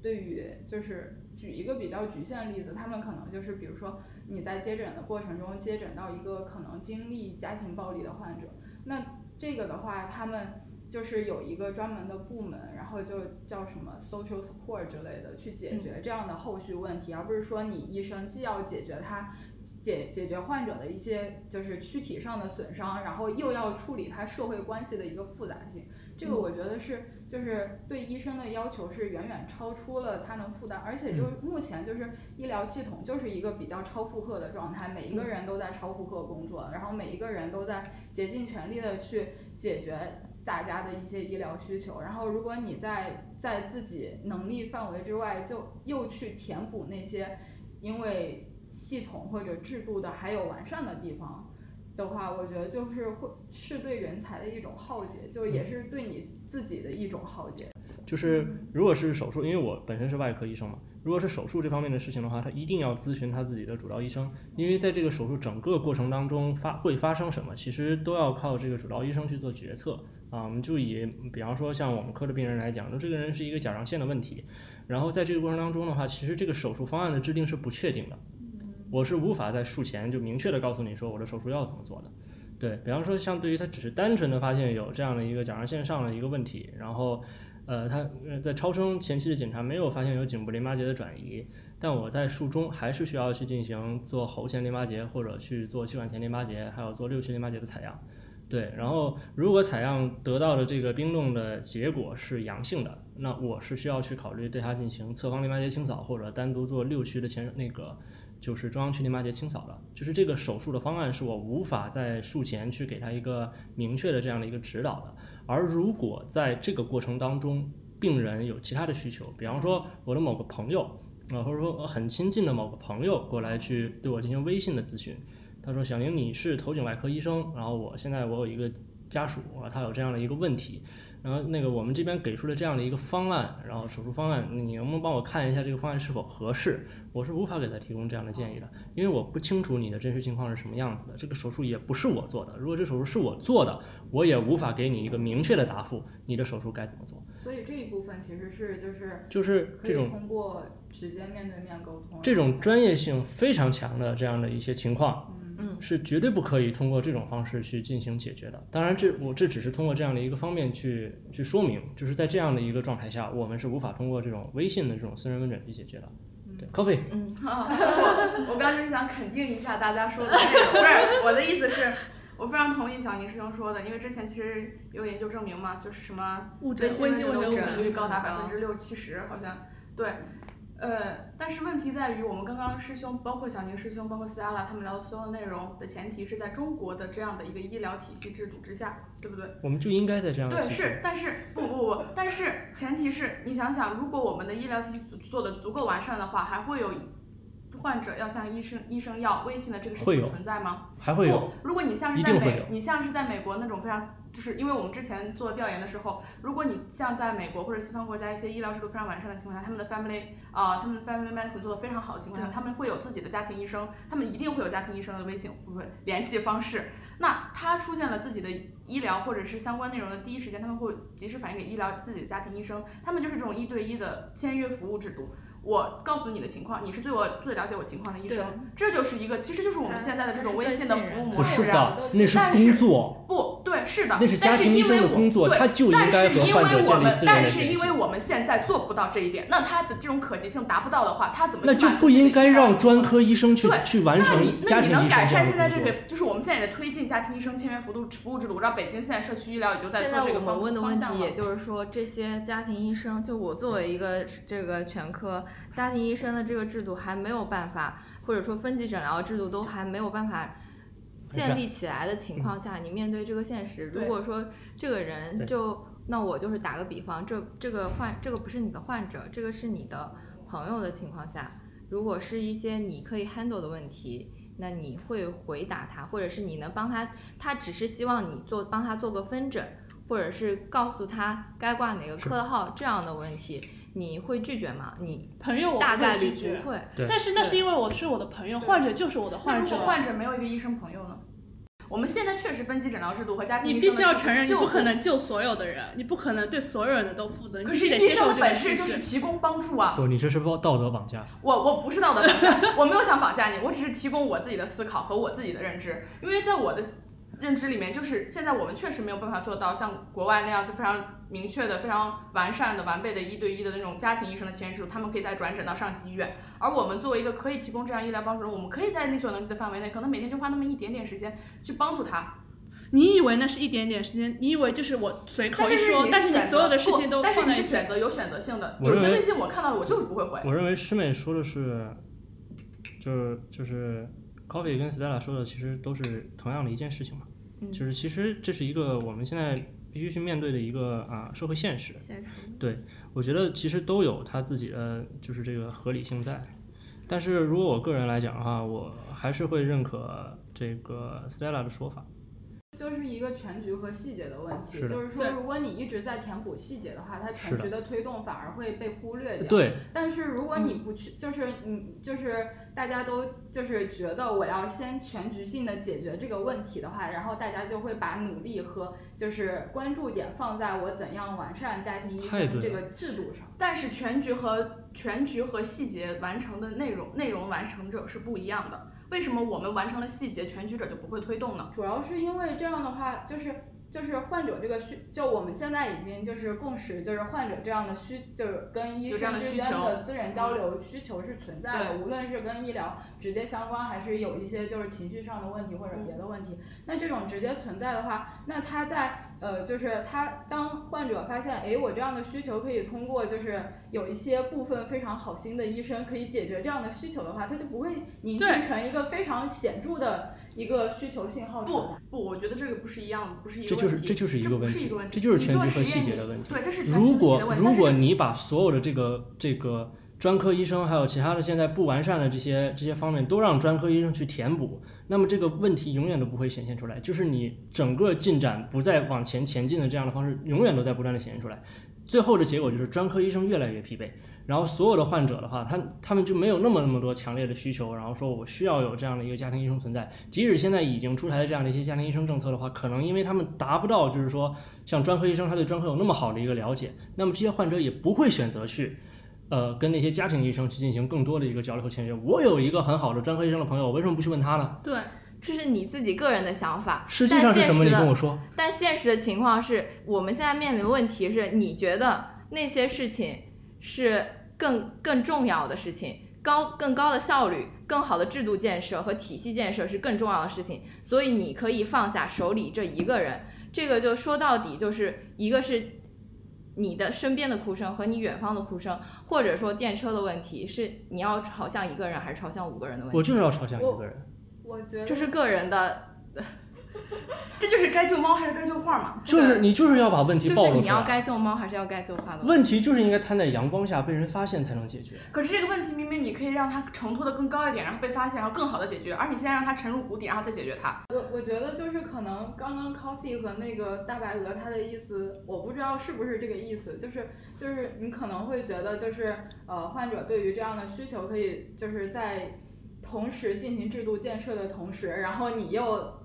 [SPEAKER 2] 对于就是举一个比较局限的例子，他们可能就是比如说你在接诊的过程中接诊到一个可能经历家庭暴力的患者，那这个的话他们。就是有一个专门的部门，然后就叫什么 social support 之类的，去解决这样的后续问题，而不是说你医生既要解决他解解决患者的一些就是躯体上的损伤，然后又要处理他社会关系的一个复杂性。这个我觉得是就是对医生的要求是远远超出了他能负担，而且就目前就是医疗系统就是一个比较超负荷的状态，每一个人都在超负荷工作，然后每一个人都在竭尽全力的去解决。大家的一些医疗需求，然后如果你在在自己能力范围之外，就又去填补那些因为系统或者制度的还有完善的地方的话，我觉得就是会是对人才的一种浩劫，就也是对你自己的一种浩劫。
[SPEAKER 1] 就是如果是手术，因为我本身是外科医生嘛。如果是手术这方面的事情的话，他一定要咨询他自己的主刀医生，因为在这个手术整个过程当中发会发生什么，其实都要靠这个主刀医生去做决策啊。我们就以比方说像我们科的病人来讲，就这个人是一个甲状腺的问题，然后在这个过程当中的话，其实这个手术方案的制定是不确定的，我是无法在术前就明确的告诉你说我的手术要怎么做的。对比方说像对于他只是单纯的发现有这样的一个甲状腺上的一个问题，然后。呃，他在超声前期的检查没有发现有颈部淋巴结的转移，但我在术中还是需要去进行做喉前淋巴结或者去做气管前淋巴结，还有做六区淋巴结的采样。对，然后如果采样得到的这个冰冻的结果是阳性的，那我是需要去考虑对它进行侧方淋巴结清扫或者单独做六区的前那个。就是中央区淋巴结清扫的，就是这个手术的方案是我无法在术前去给他一个明确的这样的一个指导的。而如果在这个过程当中，病人有其他的需求，比方说我的某个朋友啊，或者说很亲近的某个朋友过来去对我进行微信的咨询，他说：“小宁，你是头颈外科医生，然后我现在我有一个家属啊，他有这样的一个问题。”然后那个我们这边给出了这样的一个方案，然后手术方案，你能不能帮我看一下这个方案是否合适？我是无法给他提供这样的建议的，因为我不清楚你的真实情况是什么样子的。这个手术也不是我做的，如果这手术是我做的，我也无法给你一个明确的答复，你的手术该怎么做。
[SPEAKER 2] 所以这一部分其实是就是
[SPEAKER 1] 就是这种
[SPEAKER 2] 通过直接面对面沟通，
[SPEAKER 1] 这种专业性非常强的这样的一些情况。
[SPEAKER 5] 嗯，
[SPEAKER 1] 是绝对不可以通过这种方式去进行解决的。当然，这我这只是通过这样的一个方面去去说明，就是在这样的一个状态下，我们是无法通过这种微信的这种私人问诊去解决的。对，Coffee。
[SPEAKER 3] 嗯，[LAUGHS] 我我刚就是想肯定一下大家说的这个，不是我的意思是。我非常同意小宁师兄说的，因为之前其实有研究证明嘛，就是什么
[SPEAKER 4] 误诊误诊
[SPEAKER 3] 诊率高达百分之六七十，好像对。呃，但是问题在于，我们刚刚师兄，包括小宁师兄，包括斯 l 拉他们聊的所有内容的前提是在中国的这样的一个医疗体系制度之下，对不对？
[SPEAKER 1] 我们就应该在这样的
[SPEAKER 3] 对，是，但是不不不，但是前提是你想想，如果我们的医疗体系做的足够完善的话，还会有患者要向医生医生要微信的这个事情存在吗？
[SPEAKER 1] 还会有
[SPEAKER 3] 不，如果你像是在美你像是在美国那种非常，就是因为我们之前做调研的时候，如果你像在美国或者西方国家一些医疗制度非常完善的情况下，他们的 family 啊、他们的 family medicine 做的非常好的情况下，他们会有自己的家庭医生，他们一定会有家庭医生的微信不会联系方式。那他出现了自己的医疗或者是相关内容的第一时间，他们会及时反映给医疗自己的家庭医生，他们就是这种一对一的签约服务制度。我告诉你的情况，你是最我最了解我情况的医生，这就是一个，其实就是我们现在的这种微信的服务模
[SPEAKER 1] 不
[SPEAKER 3] 式。
[SPEAKER 1] 是的，那是工作。
[SPEAKER 3] 不对，是的，
[SPEAKER 1] 那是家庭医生的工作
[SPEAKER 3] 但是因为我
[SPEAKER 1] 他就应该和
[SPEAKER 3] 但是因
[SPEAKER 1] 患者建立
[SPEAKER 3] 为我们
[SPEAKER 1] 私人的
[SPEAKER 3] 但是因为我们现在做不到这一点，那他的这种可及性达不到的话，他怎么
[SPEAKER 1] 那就
[SPEAKER 3] 去满足
[SPEAKER 1] 不应该让专科医生去
[SPEAKER 3] 对
[SPEAKER 1] 去完成
[SPEAKER 3] 那你
[SPEAKER 1] 家庭医生
[SPEAKER 3] 那你能改善现在这。个，就是我们现在也在推进家庭医生签约服务服务制度。我知道北京现在社区医疗也就在
[SPEAKER 5] 现在我
[SPEAKER 3] 做这个方
[SPEAKER 5] 们问的问题，也就是说，这些家庭医生，就我作为一个这个全科家庭医生的这个制度还没有办法，或者说分级诊疗制度都还没有办法建立起来的情况下，你面对这个现实，如果说这个人就那我就是打个比方，这这个患这个不是你的患者，这个是你的朋友的情况下，如果是一些你可以 handle 的问题。那你会回答他，或者是你能帮他，他只是希望你做帮他做个分诊，或者是告诉他该挂哪个科的号这样的问题，你会拒绝吗？你
[SPEAKER 4] 朋友我不会
[SPEAKER 5] 大概率
[SPEAKER 4] 拒绝
[SPEAKER 5] 不会。
[SPEAKER 4] 但是那是因为我是我的朋友，患者就是我的患者
[SPEAKER 3] 如果。患者没有一个医生朋友呢？我们现在确实分级诊疗制度和家庭
[SPEAKER 4] 你必须要承认，你
[SPEAKER 3] 就
[SPEAKER 4] 不可能救所有的人，你不可能对所有人的都负责，
[SPEAKER 3] 可是医生的本质
[SPEAKER 4] 事。
[SPEAKER 3] 就是提供帮助啊！
[SPEAKER 1] 不，你这是道道德绑架。
[SPEAKER 3] 我我不是道德绑架，我没有想绑架你，我只是提供我自己的思考和我自己的认知，因为在我的认知里面，就是现在我们确实没有办法做到像国外那样子非常明确的、非常完善的、完备的一对一的那种家庭医生的签约制度，他们可以再转诊到上级医院，而我们作为一个可以提供这样医疗帮助的人，我们可以在力所能及的范围内，可能每天就花那么一点点时间去帮助他。
[SPEAKER 4] 你以为那是一点点时间？你以为就是我随口一说，但
[SPEAKER 3] 是
[SPEAKER 4] 是你所有的事情都
[SPEAKER 3] 不但是你选择有选择性的，有些微信我看到了我就是不会回。
[SPEAKER 1] 我认为师妹说的是，就是就是 Coffee 跟 Stella 说的，其实都是同样的一件事情嘛。
[SPEAKER 5] 嗯
[SPEAKER 1] 就是其实这是一个我们现在必须去面对的一个啊社会现实。
[SPEAKER 5] 现实
[SPEAKER 1] 对，我觉得其实都有它自己的就是这个合理性在。但是如果我个人来讲的话，我还是会认可这个 Stella 的说法。
[SPEAKER 2] 就是一个全局和细节的问题，
[SPEAKER 1] 是
[SPEAKER 2] 就是说，如果你一直在填补细节的话，它全局的推动反而会被忽略掉。。
[SPEAKER 1] 对，
[SPEAKER 2] 但是如果你不去，就是你就是大家都就是觉得我要先全局性的解决这个问题的话，然后大家就会把努力和就是关注点放在我怎样完善家庭医生这个制度上。
[SPEAKER 3] 但是全局和全局和细节完成的内容内容完成者是不一样的。为什么我们完成了细节，全局者就不会推动呢？
[SPEAKER 2] 主要是因为这样的话，就是就是患者这个需，就我们现在已经就是共识，就是患者这样的需，就是跟医生之间
[SPEAKER 3] 的
[SPEAKER 2] 私人交流需求是存在的，
[SPEAKER 3] 对
[SPEAKER 2] 无论是跟医疗直接相关，还是有一些就是情绪上的问题或者别的问题。那这种直接存在的话，那他在呃，就是他当患者发现，哎，我这样的需求可以通过就是有一些部分非常好心的医生可以解决这样的需求的话，他就不会凝聚成一个非常显著的一个需求信号。
[SPEAKER 3] 不不，我觉得这个不是一样的，不是一个
[SPEAKER 1] 这就是
[SPEAKER 3] 问题
[SPEAKER 1] 这就是一
[SPEAKER 3] 这
[SPEAKER 1] 个问题
[SPEAKER 3] 不是一个问，题，
[SPEAKER 1] 这就是全局和细节的问题。
[SPEAKER 3] 对，这是全局和细节
[SPEAKER 1] 如果
[SPEAKER 3] 的问题。但是
[SPEAKER 1] 如果你把所有的这个这个专科医生还有其他的现在不完善的这些这些方面都让专科医生去填补，那么这个问题永远都不会显现出来，就是你整个进展不再往前前进的这样的方式，永远都在不断的显现出来。最后的结果就是专科医生越来越疲惫，然后所有的患者的话，他他们就没有那么那么多强烈的需求，然后说我需要有这样的一个家庭医生存在。即使现在已经出台的这样的一些家庭医生政策的话，可能因为他们达不到，就是说像专科医生他对专科有那么好的一个了解，那么这些患者也不会选择去。呃，跟那些家庭医生去进行更多的一个交流和签约。我有一个很好的专科医生的朋友，我为什么不去问他呢？
[SPEAKER 4] 对，
[SPEAKER 5] 这是你自己个人的想法，
[SPEAKER 1] 实际上是什么？你跟我说。
[SPEAKER 5] 但现实的情况是我们现在面临的问题是，你觉得那些事情是更更重要的事情，高更高的效率、更好的制度建设和体系建设是更重要的事情，所以你可以放下手里这一个人。这个就说到底就是一个是你的身边的哭声和你远方的哭声，或者说电车的问题，是你要朝向一个人还是朝向五个人的问题。
[SPEAKER 1] 我就是要朝向一个人。
[SPEAKER 2] 我觉得
[SPEAKER 5] 这是个人的，
[SPEAKER 3] 这就是该救猫还是该救画嘛？
[SPEAKER 1] 就是你就是要把问题
[SPEAKER 5] 就是你要
[SPEAKER 1] 暴露出来。
[SPEAKER 5] 该救猫还是要该救画的
[SPEAKER 1] 问题就是应该摊在阳光下，被人发现才能解决。
[SPEAKER 3] 可是这个问题明明你可以让它承托的更高一点，然后被发现，然后更好的解决，而你现在让它沉入谷底，然后再解决它。
[SPEAKER 2] 我我觉得就是可能刚刚 Coffee 和那个大白鹅他的意思，我不知道是不是这个意思，就是就是你可能会觉得就是呃患者对于这样的需求可以就是在同时进行制度建设的同时，然后你又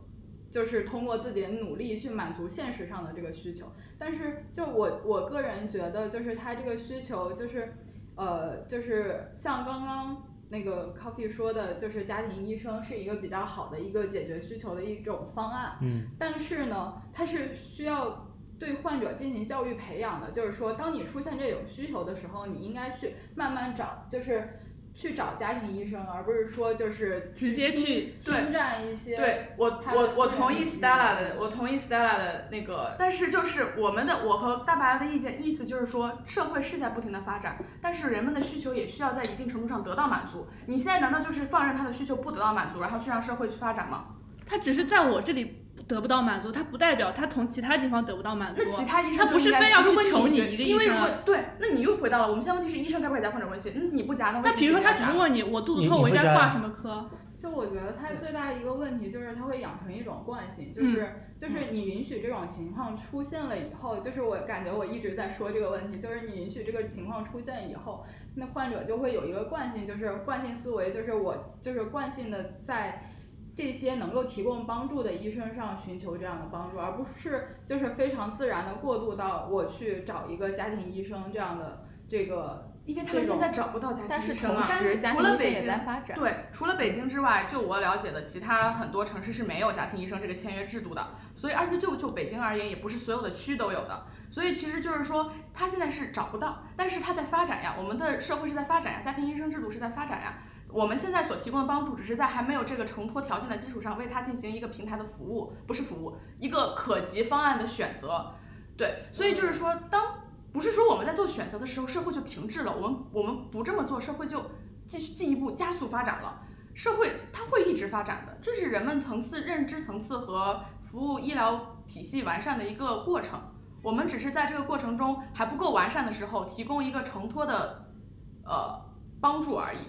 [SPEAKER 2] 就是通过自己的努力去满足现实上的这个需求，但是就我我个人觉得就是他这个需求就是呃就是像刚刚。那个 Coffee 说的，就是家庭医生是一个比较好的一个解决需求的一种方案，
[SPEAKER 1] 嗯，
[SPEAKER 2] 但是呢，它是需要对患者进行教育培养的，就是说，当你出现这种需求的时候，你应该去慢慢找，就是去找家庭医生，而不是说就是
[SPEAKER 4] 直接去
[SPEAKER 2] 侵占一些。
[SPEAKER 3] 对我我我同意 Stella 的，我同意 Stella 的那个，但是就是我们的我和大白的意见，意思就是说，社会是在不停的发展，但是人们的需求也需要在一定程度上得到满足。你现在难道就是放任他的需求不得到满足，然后去让社会去发展吗？
[SPEAKER 4] 他只是在我这里得不到满足，他不代表他从其他地方得不到满足。
[SPEAKER 3] 那其他医生
[SPEAKER 4] 他不是
[SPEAKER 3] 就应该
[SPEAKER 4] 非要去
[SPEAKER 3] 如果
[SPEAKER 4] 求你
[SPEAKER 3] 因为
[SPEAKER 4] 一个医生啊
[SPEAKER 3] 如果对，那你又回到了我们现在问题是医生该不该加患者关系？嗯，你不加那为什么
[SPEAKER 4] 那比如说他只是问你，我肚子痛，我应该挂什么科？
[SPEAKER 2] 就我觉得他最大的一个问题就是他会养成一种惯性，就是、就是你允许这种情况出现了以后，就是我感觉我一直在说这个问题，就是你允许这个情况出现以后，那患者就会有一个惯性，就是惯性思维，就是我就是惯性的在。这些能够提供帮助的医生上寻求这样的帮助，而不是就是非常自然的过渡到我去找一个家庭医生这样的这个
[SPEAKER 3] 因为他们现在找不到家庭医生啊。
[SPEAKER 5] 同时，家
[SPEAKER 3] 除
[SPEAKER 5] 庭医生也
[SPEAKER 3] 了北京
[SPEAKER 5] 在发展。
[SPEAKER 3] 对，除了北京之外，就我了解的，其他很多城市是没有家庭医生这个签约制度的。所以，而且就就北京而言，也不是所有的区都有的。所以，其实就是说，他现在是找不到，但是他在发展呀。我们的社会是在发展呀，家庭医生制度是在发展呀。我们现在所提供的帮助，只是在还没有这个承托条件的基础上，为他进行一个平台的服务，不是服务，一个可及方案的选择。对，所以就是说，当不是说我们在做选择的时候，社会就停滞了，我们我们不这么做，社会就继续进一步加速发展了。社会它会一直发展的，这是人们层次认知层次和服务医疗体系完善的一个过程。我们只是在这个过程中还不够完善的时候，提供一个承托的呃帮助而已。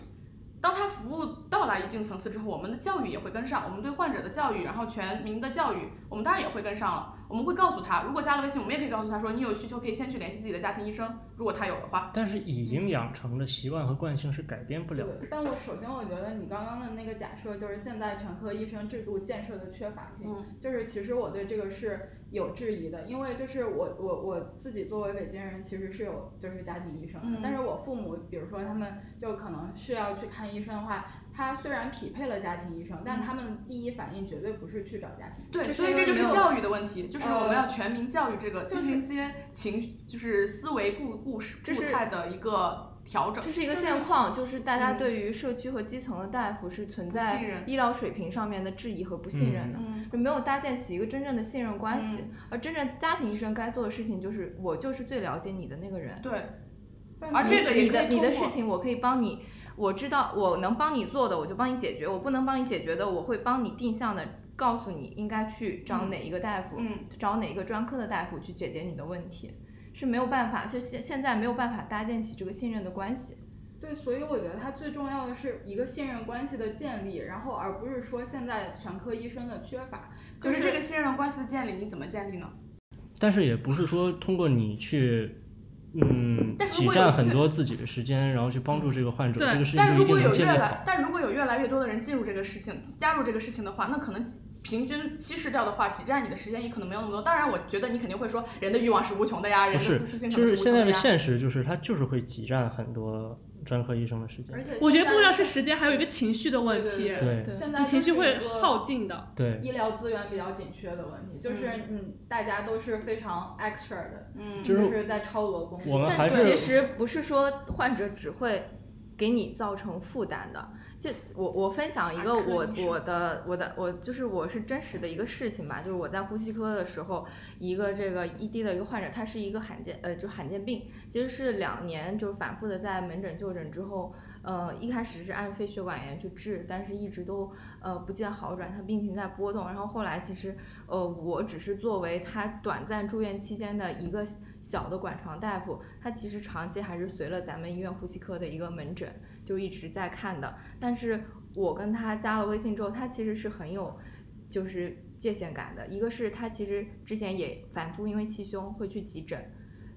[SPEAKER 3] 当他服务到达一定层次之后，我们的教育也会跟上，我们对患者的教育，然后全民的教育，我们当然也会跟上了。我们会告诉他，如果加了微信，我们也可以告诉他说，你有需求可以先去联系自己的家庭医生，如果他有的话。
[SPEAKER 1] 但是已经养成的习惯和惯性是改变不了的。
[SPEAKER 2] 对，但我首先我觉得你刚刚的那个假设就是现在全科医生制度建设的缺乏性，
[SPEAKER 3] 嗯
[SPEAKER 2] 就是其实我对这个是有质疑的，因为就是我我我自己作为北京人，其实是有就是家庭医生的，
[SPEAKER 3] 嗯
[SPEAKER 2] 但是我父母比如说他们就可能是要去看医生的话，他虽然匹配了家庭医生，但他们第一反应绝对不是去找家庭医生。
[SPEAKER 3] 对，所以这就是教育的问题，就是我们
[SPEAKER 2] 呃
[SPEAKER 3] 要全民教育这个，
[SPEAKER 2] 就是
[SPEAKER 3] 进行一些情，就是思维固固固
[SPEAKER 5] 这是
[SPEAKER 3] 态的一个调整
[SPEAKER 5] 这。是一个现况，就是大家
[SPEAKER 3] 嗯
[SPEAKER 5] 对于社区和基层的大夫是存在医疗水平上面的质疑和不信任的，
[SPEAKER 3] 嗯，
[SPEAKER 5] 就没有搭建起一个真正的信任关系。
[SPEAKER 3] 嗯
[SPEAKER 5] 而真正家庭医生该做的事情就是，我就是最了解你的那个人，
[SPEAKER 3] 对，而这个
[SPEAKER 5] 你的你的事情我可以帮你，我知道我能帮你做的我就帮你解决，我不能帮你解决的我会帮你定向的告诉你应该去找
[SPEAKER 3] 嗯
[SPEAKER 5] 哪一个大夫，
[SPEAKER 3] 嗯
[SPEAKER 5] 找哪一个专科的大夫去解决你的问题，是没有办法，就现现在没有办法搭建起这个信任的关系。
[SPEAKER 2] 对，所以我觉得它最重要的是一个信任关系的建立，然后而不是说现在全科医生的缺乏。就
[SPEAKER 3] 可是这个信任关系的建立，你怎么建立呢？
[SPEAKER 1] 但是也不是说通过你去，嗯挤占很多自己的时间，然后去帮助这个患者，这个事情
[SPEAKER 3] 但如
[SPEAKER 1] 就一定能
[SPEAKER 3] 果有越来
[SPEAKER 1] 建立好，。
[SPEAKER 3] 但如果有越来越多的人进入这个事情，加入这个事情的话，那可能平均稀释掉的话，挤占你的时间也可能没有那么多。当然，我觉得你肯定会说，人的欲望是无穷的呀，人的自私性，
[SPEAKER 1] 是现在的
[SPEAKER 3] 是无穷呀。
[SPEAKER 1] 现实就是它就是会挤占很多专科医生的时间
[SPEAKER 2] 而。且
[SPEAKER 4] 我觉得不光是时间，还有一个情绪的问题，
[SPEAKER 1] 对
[SPEAKER 5] 对
[SPEAKER 2] 现在
[SPEAKER 4] 你情绪会耗尽的。
[SPEAKER 1] 对，
[SPEAKER 2] 医疗资源比较紧缺的问题，就是嗯，大家都是非常 extra 的，
[SPEAKER 3] 嗯，
[SPEAKER 1] 就是
[SPEAKER 2] 是在超额工作。
[SPEAKER 1] 我们还
[SPEAKER 5] 但
[SPEAKER 1] 是
[SPEAKER 5] 其实不是说患者只会给你造成负担的。就我我分享一个我我的我的我就是我是真实的一个事情吧，就是我在呼吸科的时候，一个这个 ED 的一个患者，他是一个罕见呃就罕见病，其实是两年就是反复的在门诊就诊之后。呃，一开始是按肺血管炎去治，但是一直都呃不见好转，他病情在波动。然后后来其实呃，我只是作为他短暂住院期间的一个小的管床大夫，他其实长期还是随了咱们医院呼吸科的一个门诊，就一直在看的。但是我跟他加了微信之后，他其实是很有就是界限感的。一个是他其实之前也反复因为气胸会去急诊，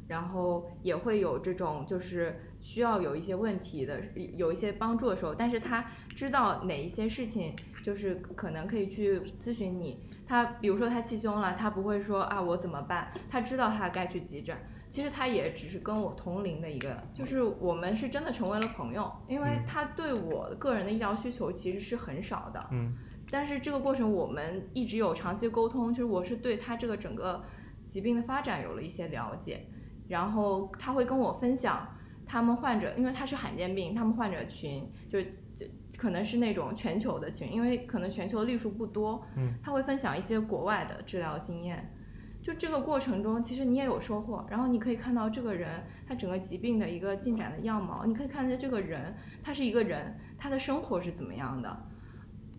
[SPEAKER 5] 然后也会有这种就是。需要有一些问题的，有一些帮助的时候，但是他知道哪一些事情就是可能可以去咨询你。他比如说他气胸了，他不会说啊我怎么办？他知道他该去急诊。其实他也只是跟我同龄的一个，就是我们是真的成为了朋友，因为他对我个人的医疗需求其实是很少的。
[SPEAKER 1] 嗯。
[SPEAKER 5] 但是这个过程我们一直有长期沟通，就是我是对他这个整个疾病的发展有了一些了解，然后他会跟我分享。他们患者，因为他是罕见病，他们患者群就就可能是那种全球的群，因为可能全球的例数不多，
[SPEAKER 1] 嗯，
[SPEAKER 5] 他会分享一些国外的治疗经验。就这个过程中，其实你也有收获，然后你可以看到这个人他整个疾病的一个进展的样貌，你可以看见这个人他是一个人，他的生活是怎么样的。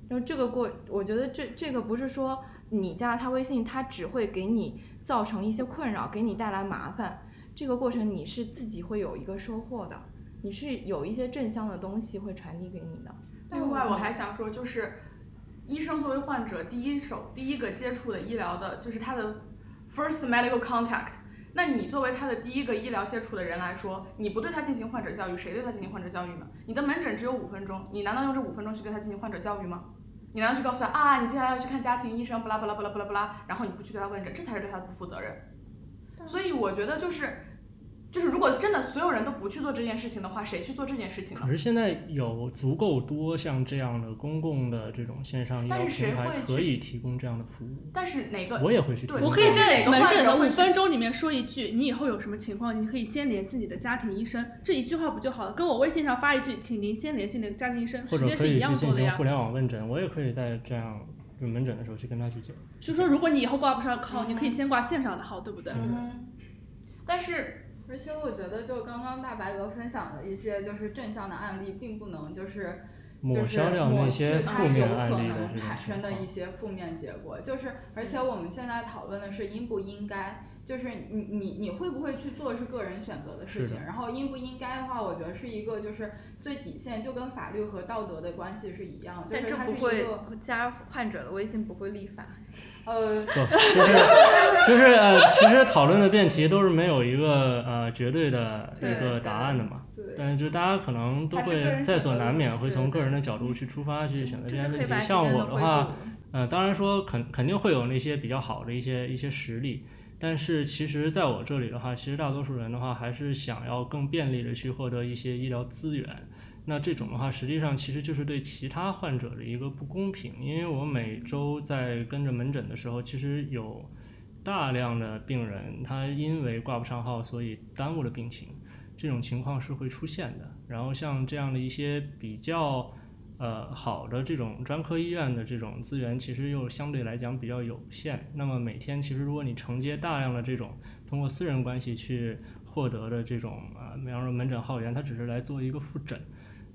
[SPEAKER 5] 然后这个过，我觉得这这个不是说你加了他微信，他只会给你造成一些困扰，给你带来麻烦。这个过程你是自己会有一个收获的，你是有一些正向的东西会传递给你的。
[SPEAKER 3] 另外，我还想说，就是医生作为患者第一手、第一个接触的医疗的，就是他的 first medical contact。那你作为他的第一个医疗接触的人来说，你不对他进行患者教育，谁对他进行患者教育呢？你的门诊只有五分钟，你难道用这五分钟去对他进行患者教育吗？你难道去告诉他啊，你接下来要去看家庭医生，巴拉巴拉巴拉巴拉巴拉，然后你不去对他问诊，这才是对他不负责任。所以我觉得就是，就是如果真的所有人都不去做这件事情的话，谁去做这件事情呢？
[SPEAKER 1] 可是现在有足够多像这样的公共的这种线上医疗平台可以提供这样的服务。
[SPEAKER 3] 但是哪个？
[SPEAKER 1] 我也会去。
[SPEAKER 4] 我可以在门诊的五分钟里面说一句，你以后有什么情况，你可以先联系你的家庭医生，这一句话不就好了？跟我微信上发一句，请您先联系你的家庭医生，时间是一样多的呀。
[SPEAKER 1] 互联网问诊，我也可以在这样。就门诊的时候去跟他去讲，
[SPEAKER 4] 就说如果你以后挂不上号，你可以先挂线上的号，对不对？
[SPEAKER 3] 嗯。但是，
[SPEAKER 2] 而且我觉得，就刚刚大白鹅分享的一些就是正向的案例，并不能就是就是抹去它有可能产生的一些负面结果。就是，而且我们现在讨论的是应不应该。就是你你你会不会去做是个人选择的事情，然后应不应该的话，我觉得是一个就是最底线，就跟法律和道德的关系是一样，就是它是一个
[SPEAKER 5] 加患者的微信不会立法。
[SPEAKER 2] 呃，
[SPEAKER 1] 其实就是呃，其实讨论的辩题都是没有一个呃绝对的一个答案的嘛。
[SPEAKER 2] 对。
[SPEAKER 1] 但是就大家可能都会在所难免会从个人的角度去出发去选择这些问题。像我的话，呃，当然说肯肯定会有那些比较好的一些一些实例。但是其实，在我这里的话，其实大多数人的话，还是想要更便利的去获得一些医疗资源。那这种的话，实际上其实就是对其他患者的一个不公平。因为我每周在跟着门诊的时候，其实有大量的病人，他因为挂不上号，所以耽误了病情，这种情况是会出现的。然后像这样的一些比较。呃，好的这种专科医院的这种资源其实又相对来讲比较有限。那么每天其实如果你承接大量的这种通过私人关系去获得的这种啊，比方说门诊号源，它只是来做一个复诊，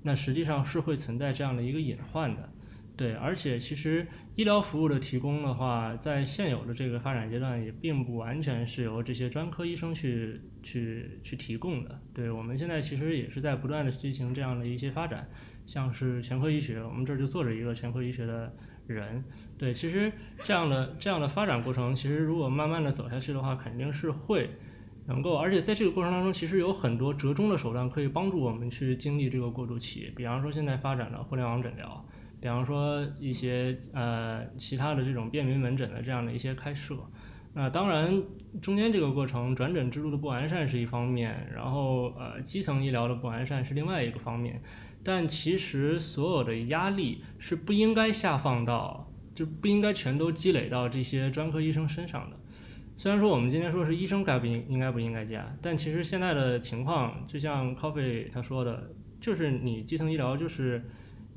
[SPEAKER 1] 那实际上是会存在这样的一个隐患的。对，而且其实医疗服务的提供的话，在现有的这个发展阶段也并不完全是由这些专科医生去去去提供的。对我们现在其实也是在不断的进行这样的一些发展。像是全科医学，我们这儿就坐着一个全科医学的人。对，其实这样的这样的发展过程，其实如果慢慢的走下去的话，肯定是会能够，而且在这个过程当中，其实有很多折中的手段可以帮助我们去经历这个过渡期。比方说现在发展的互联网诊疗，比方说一些呃其他的这种便民门诊的这样的一些开设。那当然，中间这个过程转诊制度的不完善是一方面，然后呃基层医疗的不完善是另外一个方面。但其实所有的压力是不应该下放到，就不应该全都积累到这些专科医生身上的。虽然说我们今天说是医生该不应应该不应该加，但其实现在的情况，就像 Coffee 他说的，就是你基层医疗就是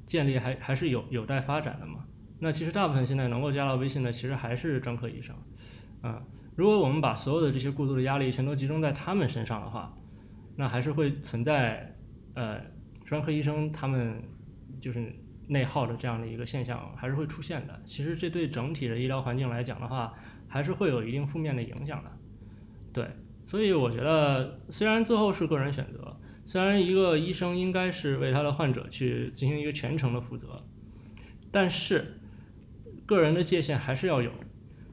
[SPEAKER 1] 建立还还是有有待发展的嘛。那其实大部分现在能够加到微信的，其实还是专科医生，啊，如果我们把所有的这些过度的压力全都集中在他们身上的话，那还是会存在呃专科医生他们就是内耗的这样的一个现象，还是会出现的。其实这对整体的医疗环境来讲的话，还是会有一定负面的影响的。对，所以我觉得虽然最后是个人选择，虽然一个医生应该是为他的患者去进行一个全程的负责，但是。个人的界限还是要有，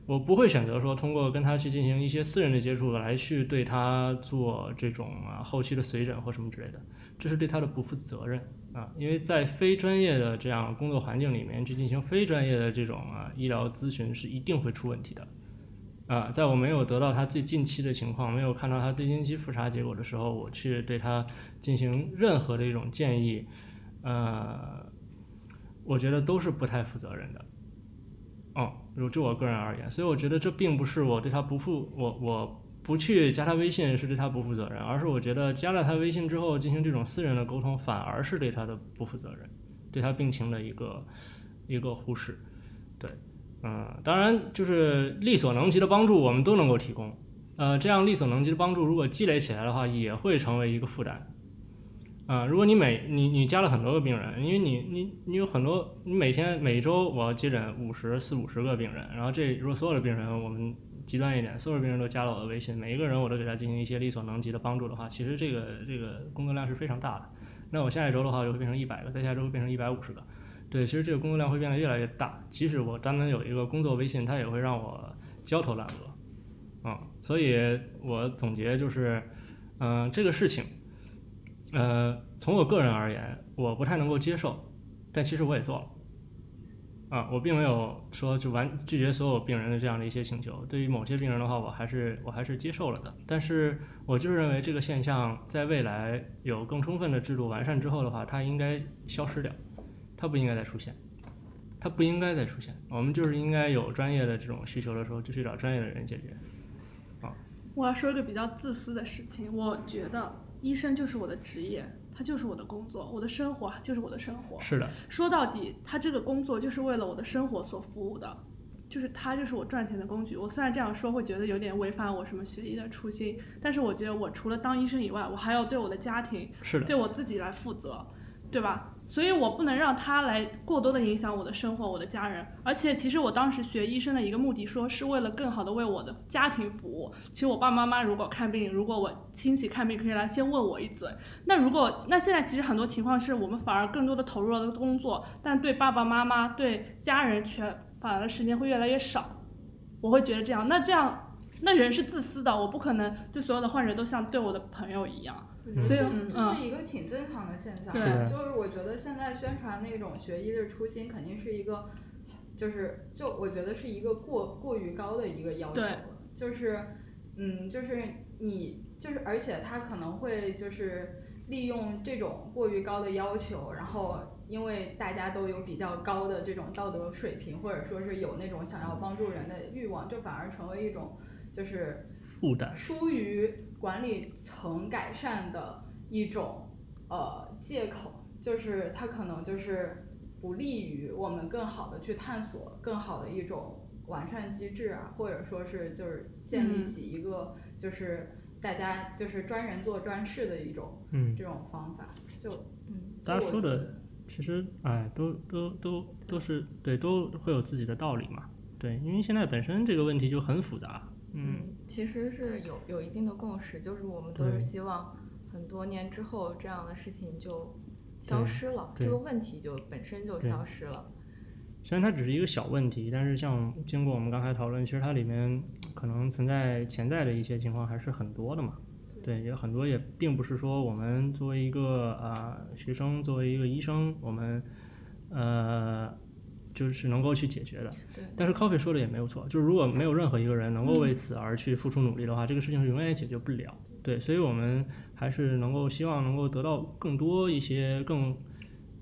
[SPEAKER 1] 我不会选择说通过跟他去进行一些私人的接触来去对他做这种啊后期的随诊或什么之类的，这是对他的不负责任啊，因为在非专业的这样工作环境里面去进行非专业的这种啊医疗咨询是一定会出问题的啊，在我没有得到他最近期的情况，没有看到他最近期复查结果的时候，我去对他进行任何的一种建议，呃，我觉得都是不太负责任的。哦，就就我个人而言，所以我觉得这并不是我对他不负，我我不去加他微信是对他不负责任，而是我觉得加了他微信之后进行这种私人的沟通，反而是对他的不负责任，对他病情的一个一个忽视。对，嗯，当然就是力所能及的帮助我们都能够提供，呃，这样力所能及的帮助如果积累起来的话，也会成为一个负担。啊，如果你每你你加了很多个病人，因为你你你有很多，你每天每周我要接诊五十四五十个病人，然后这如果所有的病人我们极端一点，所有的病人都加了我的微信，每一个人我都给他进行一些力所能及的帮助的话，其实这个这个工作量是非常大的。那我下一周的话就会变成一百个，再下周变成一百五十个，对，其实这个工作量会变得越来越大。即使我专门有一个工作微信，它也会让我焦头烂额。啊，所以我总结就是，嗯，这个事情。呃，从我个人而言，我不太能够接受，但其实我也做了，啊，我并没有说就完拒绝所有病人的这样的一些请求。对于某些病人的话，我还是我还是接受了的。但是我就是认为这个现象在未来有更充分的制度完善之后的话，它应该消失掉，它不应该再出现，它不应该再出现。我们就是应该有专业的这种需求的时候，就去找专业的人解决。啊，
[SPEAKER 4] 我要说一个比较自私的事情，我觉得。医生就是我的职业，他就是我的工作，我的生活就是我的生活。
[SPEAKER 1] 是的，
[SPEAKER 4] 说到底，他这个工作就是为了我的生活所服务的，就是他就是我赚钱的工具。我虽然这样说会觉得有点违反我什么学医的初心，但是我觉得我除了当医生以外，我还要对我的家庭，
[SPEAKER 1] 是的，
[SPEAKER 4] 对我自己来负责。对吧？所以我不能让他来过多的影响我的生活，我的家人。而且，其实我当时学医生的一个目的，说是为了更好的为我的家庭服务。其实我爸爸妈妈如果看病，如果我亲戚看病，可以来先问我一嘴。那如果那现在其实很多情况是我们反而更多的投入了工作，但对爸爸妈妈、对家人全反而时间会越来越少。我会觉得这样，那这样那人是自私的，我不可能对所有的患者都像对我的朋友一样。所以
[SPEAKER 2] 这是一个挺正常的现象，就是我觉得现在宣传那种学医的初心，肯定是一个，就是就我觉得是一个过过于高的一个要求了，就是嗯，就是你就是而且他可能会就是利用这种过于高的要求，然后因为大家都有比较高的这种道德水平，或者说是有那种想要帮助人的欲望，这反而成为一种就是
[SPEAKER 1] 负担，
[SPEAKER 2] 疏于。管理层改善的一种呃借口，就是它可能就是不利于我们更好的去探索更好的一种完善机制啊，或者说是就是建立起一个就是大家就是专人做专事的一种嗯这种方法，就嗯，
[SPEAKER 1] 大家说的其实哎都都都都是对都会有自己的道理嘛，对，因为现在本身这个问题就很复杂。
[SPEAKER 5] 嗯，其实是有有一定的共识，就是我们都是希望很多年之后这样的事情就消失了，这个问题就本身就消失了。
[SPEAKER 1] 虽然它只是一个小问题，但是像经过我们刚才讨论，其实它里面可能存在潜在的一些情况还是很多的嘛。对，也很多也并不是说我们作为一个啊学生，作为一个医生，我们呃。就是能够去解决的，但是 Coffee 说的也没有错，就是如果没有任何一个人能够为此而去付出努力的话，这个事情是永远也解决不了。对，所以我们还是能够希望能够得到更多一些更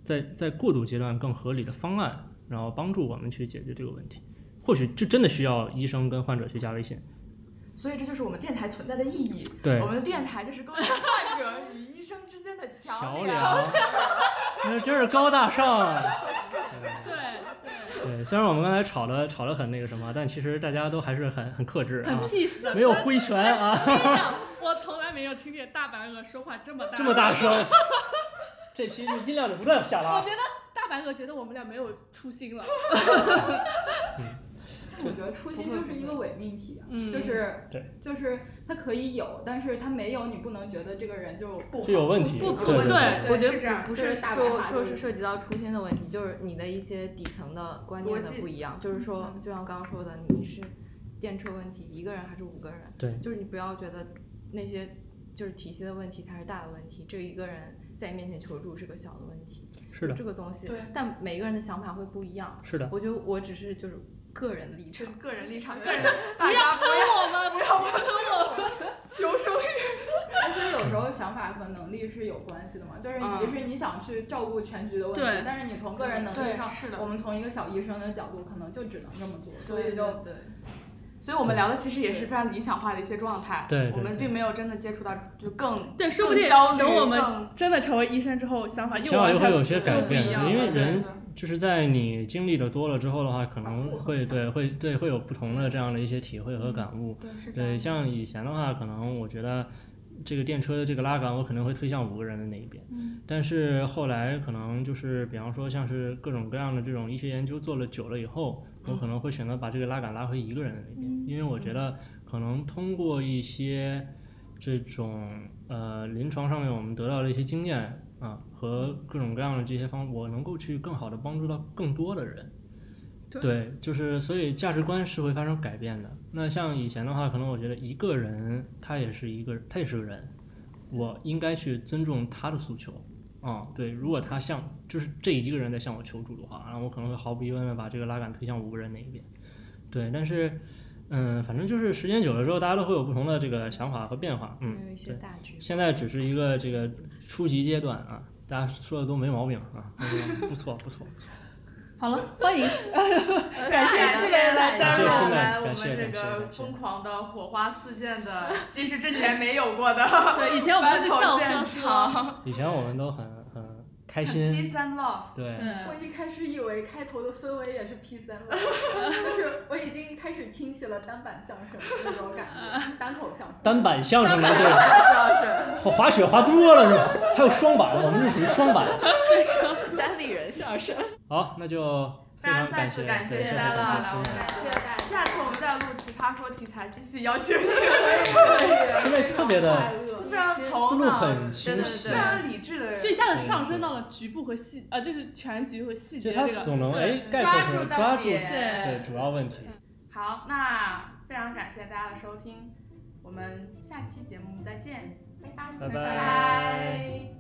[SPEAKER 1] 在在过渡阶段更合理的方案，然后帮助我们去解决这个问题。或许这真的需要医生跟患者去加微信，
[SPEAKER 3] 所以这就是我们电台存在的意义。
[SPEAKER 1] 对
[SPEAKER 3] 我们的电台就是沟通患者与医生之间的
[SPEAKER 1] 桥
[SPEAKER 3] 桥
[SPEAKER 1] 梁，[LAUGHS] 那真是高大上啊！
[SPEAKER 4] 对
[SPEAKER 1] 虽然我们刚才吵的吵的很那个什么，但其实大家都还是很很克制
[SPEAKER 4] 很
[SPEAKER 1] 啊
[SPEAKER 4] ，peace 的，
[SPEAKER 1] 没有挥拳啊，[LAUGHS]
[SPEAKER 4] 我从来没有听见大白鹅说话这么大，
[SPEAKER 1] 这么大。声。[LAUGHS] 这期就音量就不断下拉
[SPEAKER 4] 我觉。得大白鹅觉得我们俩没有初心了。[LAUGHS]
[SPEAKER 2] 我觉得初心就是一个伪命题，
[SPEAKER 4] 嗯
[SPEAKER 2] 就是
[SPEAKER 1] 对，
[SPEAKER 2] 就是他可以有，但是他没有，你不能觉得这个人就不
[SPEAKER 1] 就有问题
[SPEAKER 2] 不
[SPEAKER 1] 对对
[SPEAKER 2] 不对，
[SPEAKER 5] 我觉得不不是
[SPEAKER 2] 这是大白
[SPEAKER 5] 说说是涉及到初心的问题，就是你的一些底层的观念的不一样。就是说，就像刚刚说的，你是电车问题，一个人还是五个人？
[SPEAKER 1] 对
[SPEAKER 5] 就是你不要觉得那些就是体系的问题才是大的问题，这一个人在你面前求助是个小的问题。
[SPEAKER 1] 是的
[SPEAKER 5] 这，个东西
[SPEAKER 3] 对，
[SPEAKER 5] 但每个人的想法会不一样。
[SPEAKER 1] 是的，
[SPEAKER 5] 我觉得我只是就是个人立场。
[SPEAKER 3] 个人立场，
[SPEAKER 4] 不
[SPEAKER 3] 个人
[SPEAKER 4] 要 [LAUGHS]
[SPEAKER 3] 大家
[SPEAKER 4] 喷我们，不要喷
[SPEAKER 3] 求生欲。
[SPEAKER 2] 而且有时候想法和能力是有关系的嘛，就是
[SPEAKER 3] 嗯
[SPEAKER 2] 即使你想去照顾全局的问题
[SPEAKER 4] 对，
[SPEAKER 2] 但是你从个人能力上
[SPEAKER 3] 是的，
[SPEAKER 2] 我们从一个小医生的角度，可能就只能这么做，所以就
[SPEAKER 5] 对，
[SPEAKER 3] 所以我们聊的其实也是非常理想化的一些状态，
[SPEAKER 1] 对对
[SPEAKER 3] 我们并没有真的接触到就更
[SPEAKER 4] 对，说不定
[SPEAKER 3] 更焦虑
[SPEAKER 4] 等我们真的成为医生之后，想法又完全
[SPEAKER 1] 又会有些改变的，
[SPEAKER 4] 一样了对
[SPEAKER 1] 因为人
[SPEAKER 3] 的
[SPEAKER 1] 就是在你经历的多了之后的话，可能会对会对会有不同的这样的一些体会和感悟。
[SPEAKER 3] 对
[SPEAKER 1] 对，像以前的话，可能我觉得这个电车的这个拉杆，我可能会推向五个人的那一边。
[SPEAKER 3] 嗯
[SPEAKER 1] 但是后来可能就是，比方说像是各种各样的这种医学研究做了久了以后，我可能会选择把这个拉杆拉回一个人的那边，
[SPEAKER 3] 嗯
[SPEAKER 1] 因为我觉得可能通过一些这种呃临床上面我们得到的一些经验啊和各种各样的这些方，我能够去更好的帮助到更多的人。
[SPEAKER 4] 对
[SPEAKER 1] 对，就是所以价值观是会发生改变的。那像以前的话，可能我觉得一个人他也是一个，他也是个人，我应该去尊重他的诉求。啊、对，如果他向就是这一个人在向我求助的话，然后我可能会毫不疑问的把这个拉杆推向五个人那一边。对，但是，嗯，反正就是时间久了之后，大家都会有不同的这个想法和变化。嗯，
[SPEAKER 5] 有一些
[SPEAKER 1] 对。
[SPEAKER 5] 大局。
[SPEAKER 1] 现在只是一个这个初级阶段啊，大家说的都没毛病啊，嗯不错不错不错。[LAUGHS]
[SPEAKER 4] 好了，欢迎是 [LAUGHS]
[SPEAKER 3] 感谢
[SPEAKER 5] 谢
[SPEAKER 3] 四位来加入我们我们
[SPEAKER 1] 感谢
[SPEAKER 3] 这个
[SPEAKER 1] 感谢
[SPEAKER 3] 疯狂的火花四溅的，其实之前没有过的
[SPEAKER 4] 对，以前我们是 [LAUGHS] 笑
[SPEAKER 3] 场
[SPEAKER 1] 以前我们都很很开
[SPEAKER 3] 很
[SPEAKER 1] 心
[SPEAKER 3] ，，peace and love。
[SPEAKER 1] 对，
[SPEAKER 2] 我，一开始以为开头的氛围也是 P 三了，[LAUGHS] 就是我已经开始听起了单板相声那种感觉，[LAUGHS] 单口相声。
[SPEAKER 1] 单板相声了对，
[SPEAKER 2] 相声，[LAUGHS]
[SPEAKER 1] 滑滑雪滑多了是吧？还有双板，我们这属于双板。
[SPEAKER 5] 单立人相声。
[SPEAKER 1] 好，那就非常感谢，
[SPEAKER 3] 非常再次感谢大家
[SPEAKER 1] 感谢。师妹
[SPEAKER 3] 来我们
[SPEAKER 2] 感谢大家。
[SPEAKER 3] 下次我们再录奇葩说题材，继续邀请你，
[SPEAKER 1] 师妹特别的
[SPEAKER 2] 快乐
[SPEAKER 3] 非常
[SPEAKER 1] 思
[SPEAKER 3] 头脑
[SPEAKER 1] 路很清晰。
[SPEAKER 5] 对对对，
[SPEAKER 3] 非常理智的人。
[SPEAKER 4] 这，一下子上升到了局部和细，呃，就是全局和细节这个，
[SPEAKER 1] 他总能哎
[SPEAKER 4] 对。
[SPEAKER 1] 概括
[SPEAKER 3] 住
[SPEAKER 1] 来抓住
[SPEAKER 3] 点
[SPEAKER 1] 对主要问题。
[SPEAKER 3] 好，那非常感谢大家的收听，我们下期节目再见，拜。拜，
[SPEAKER 1] 拜。
[SPEAKER 3] 拜
[SPEAKER 1] 拜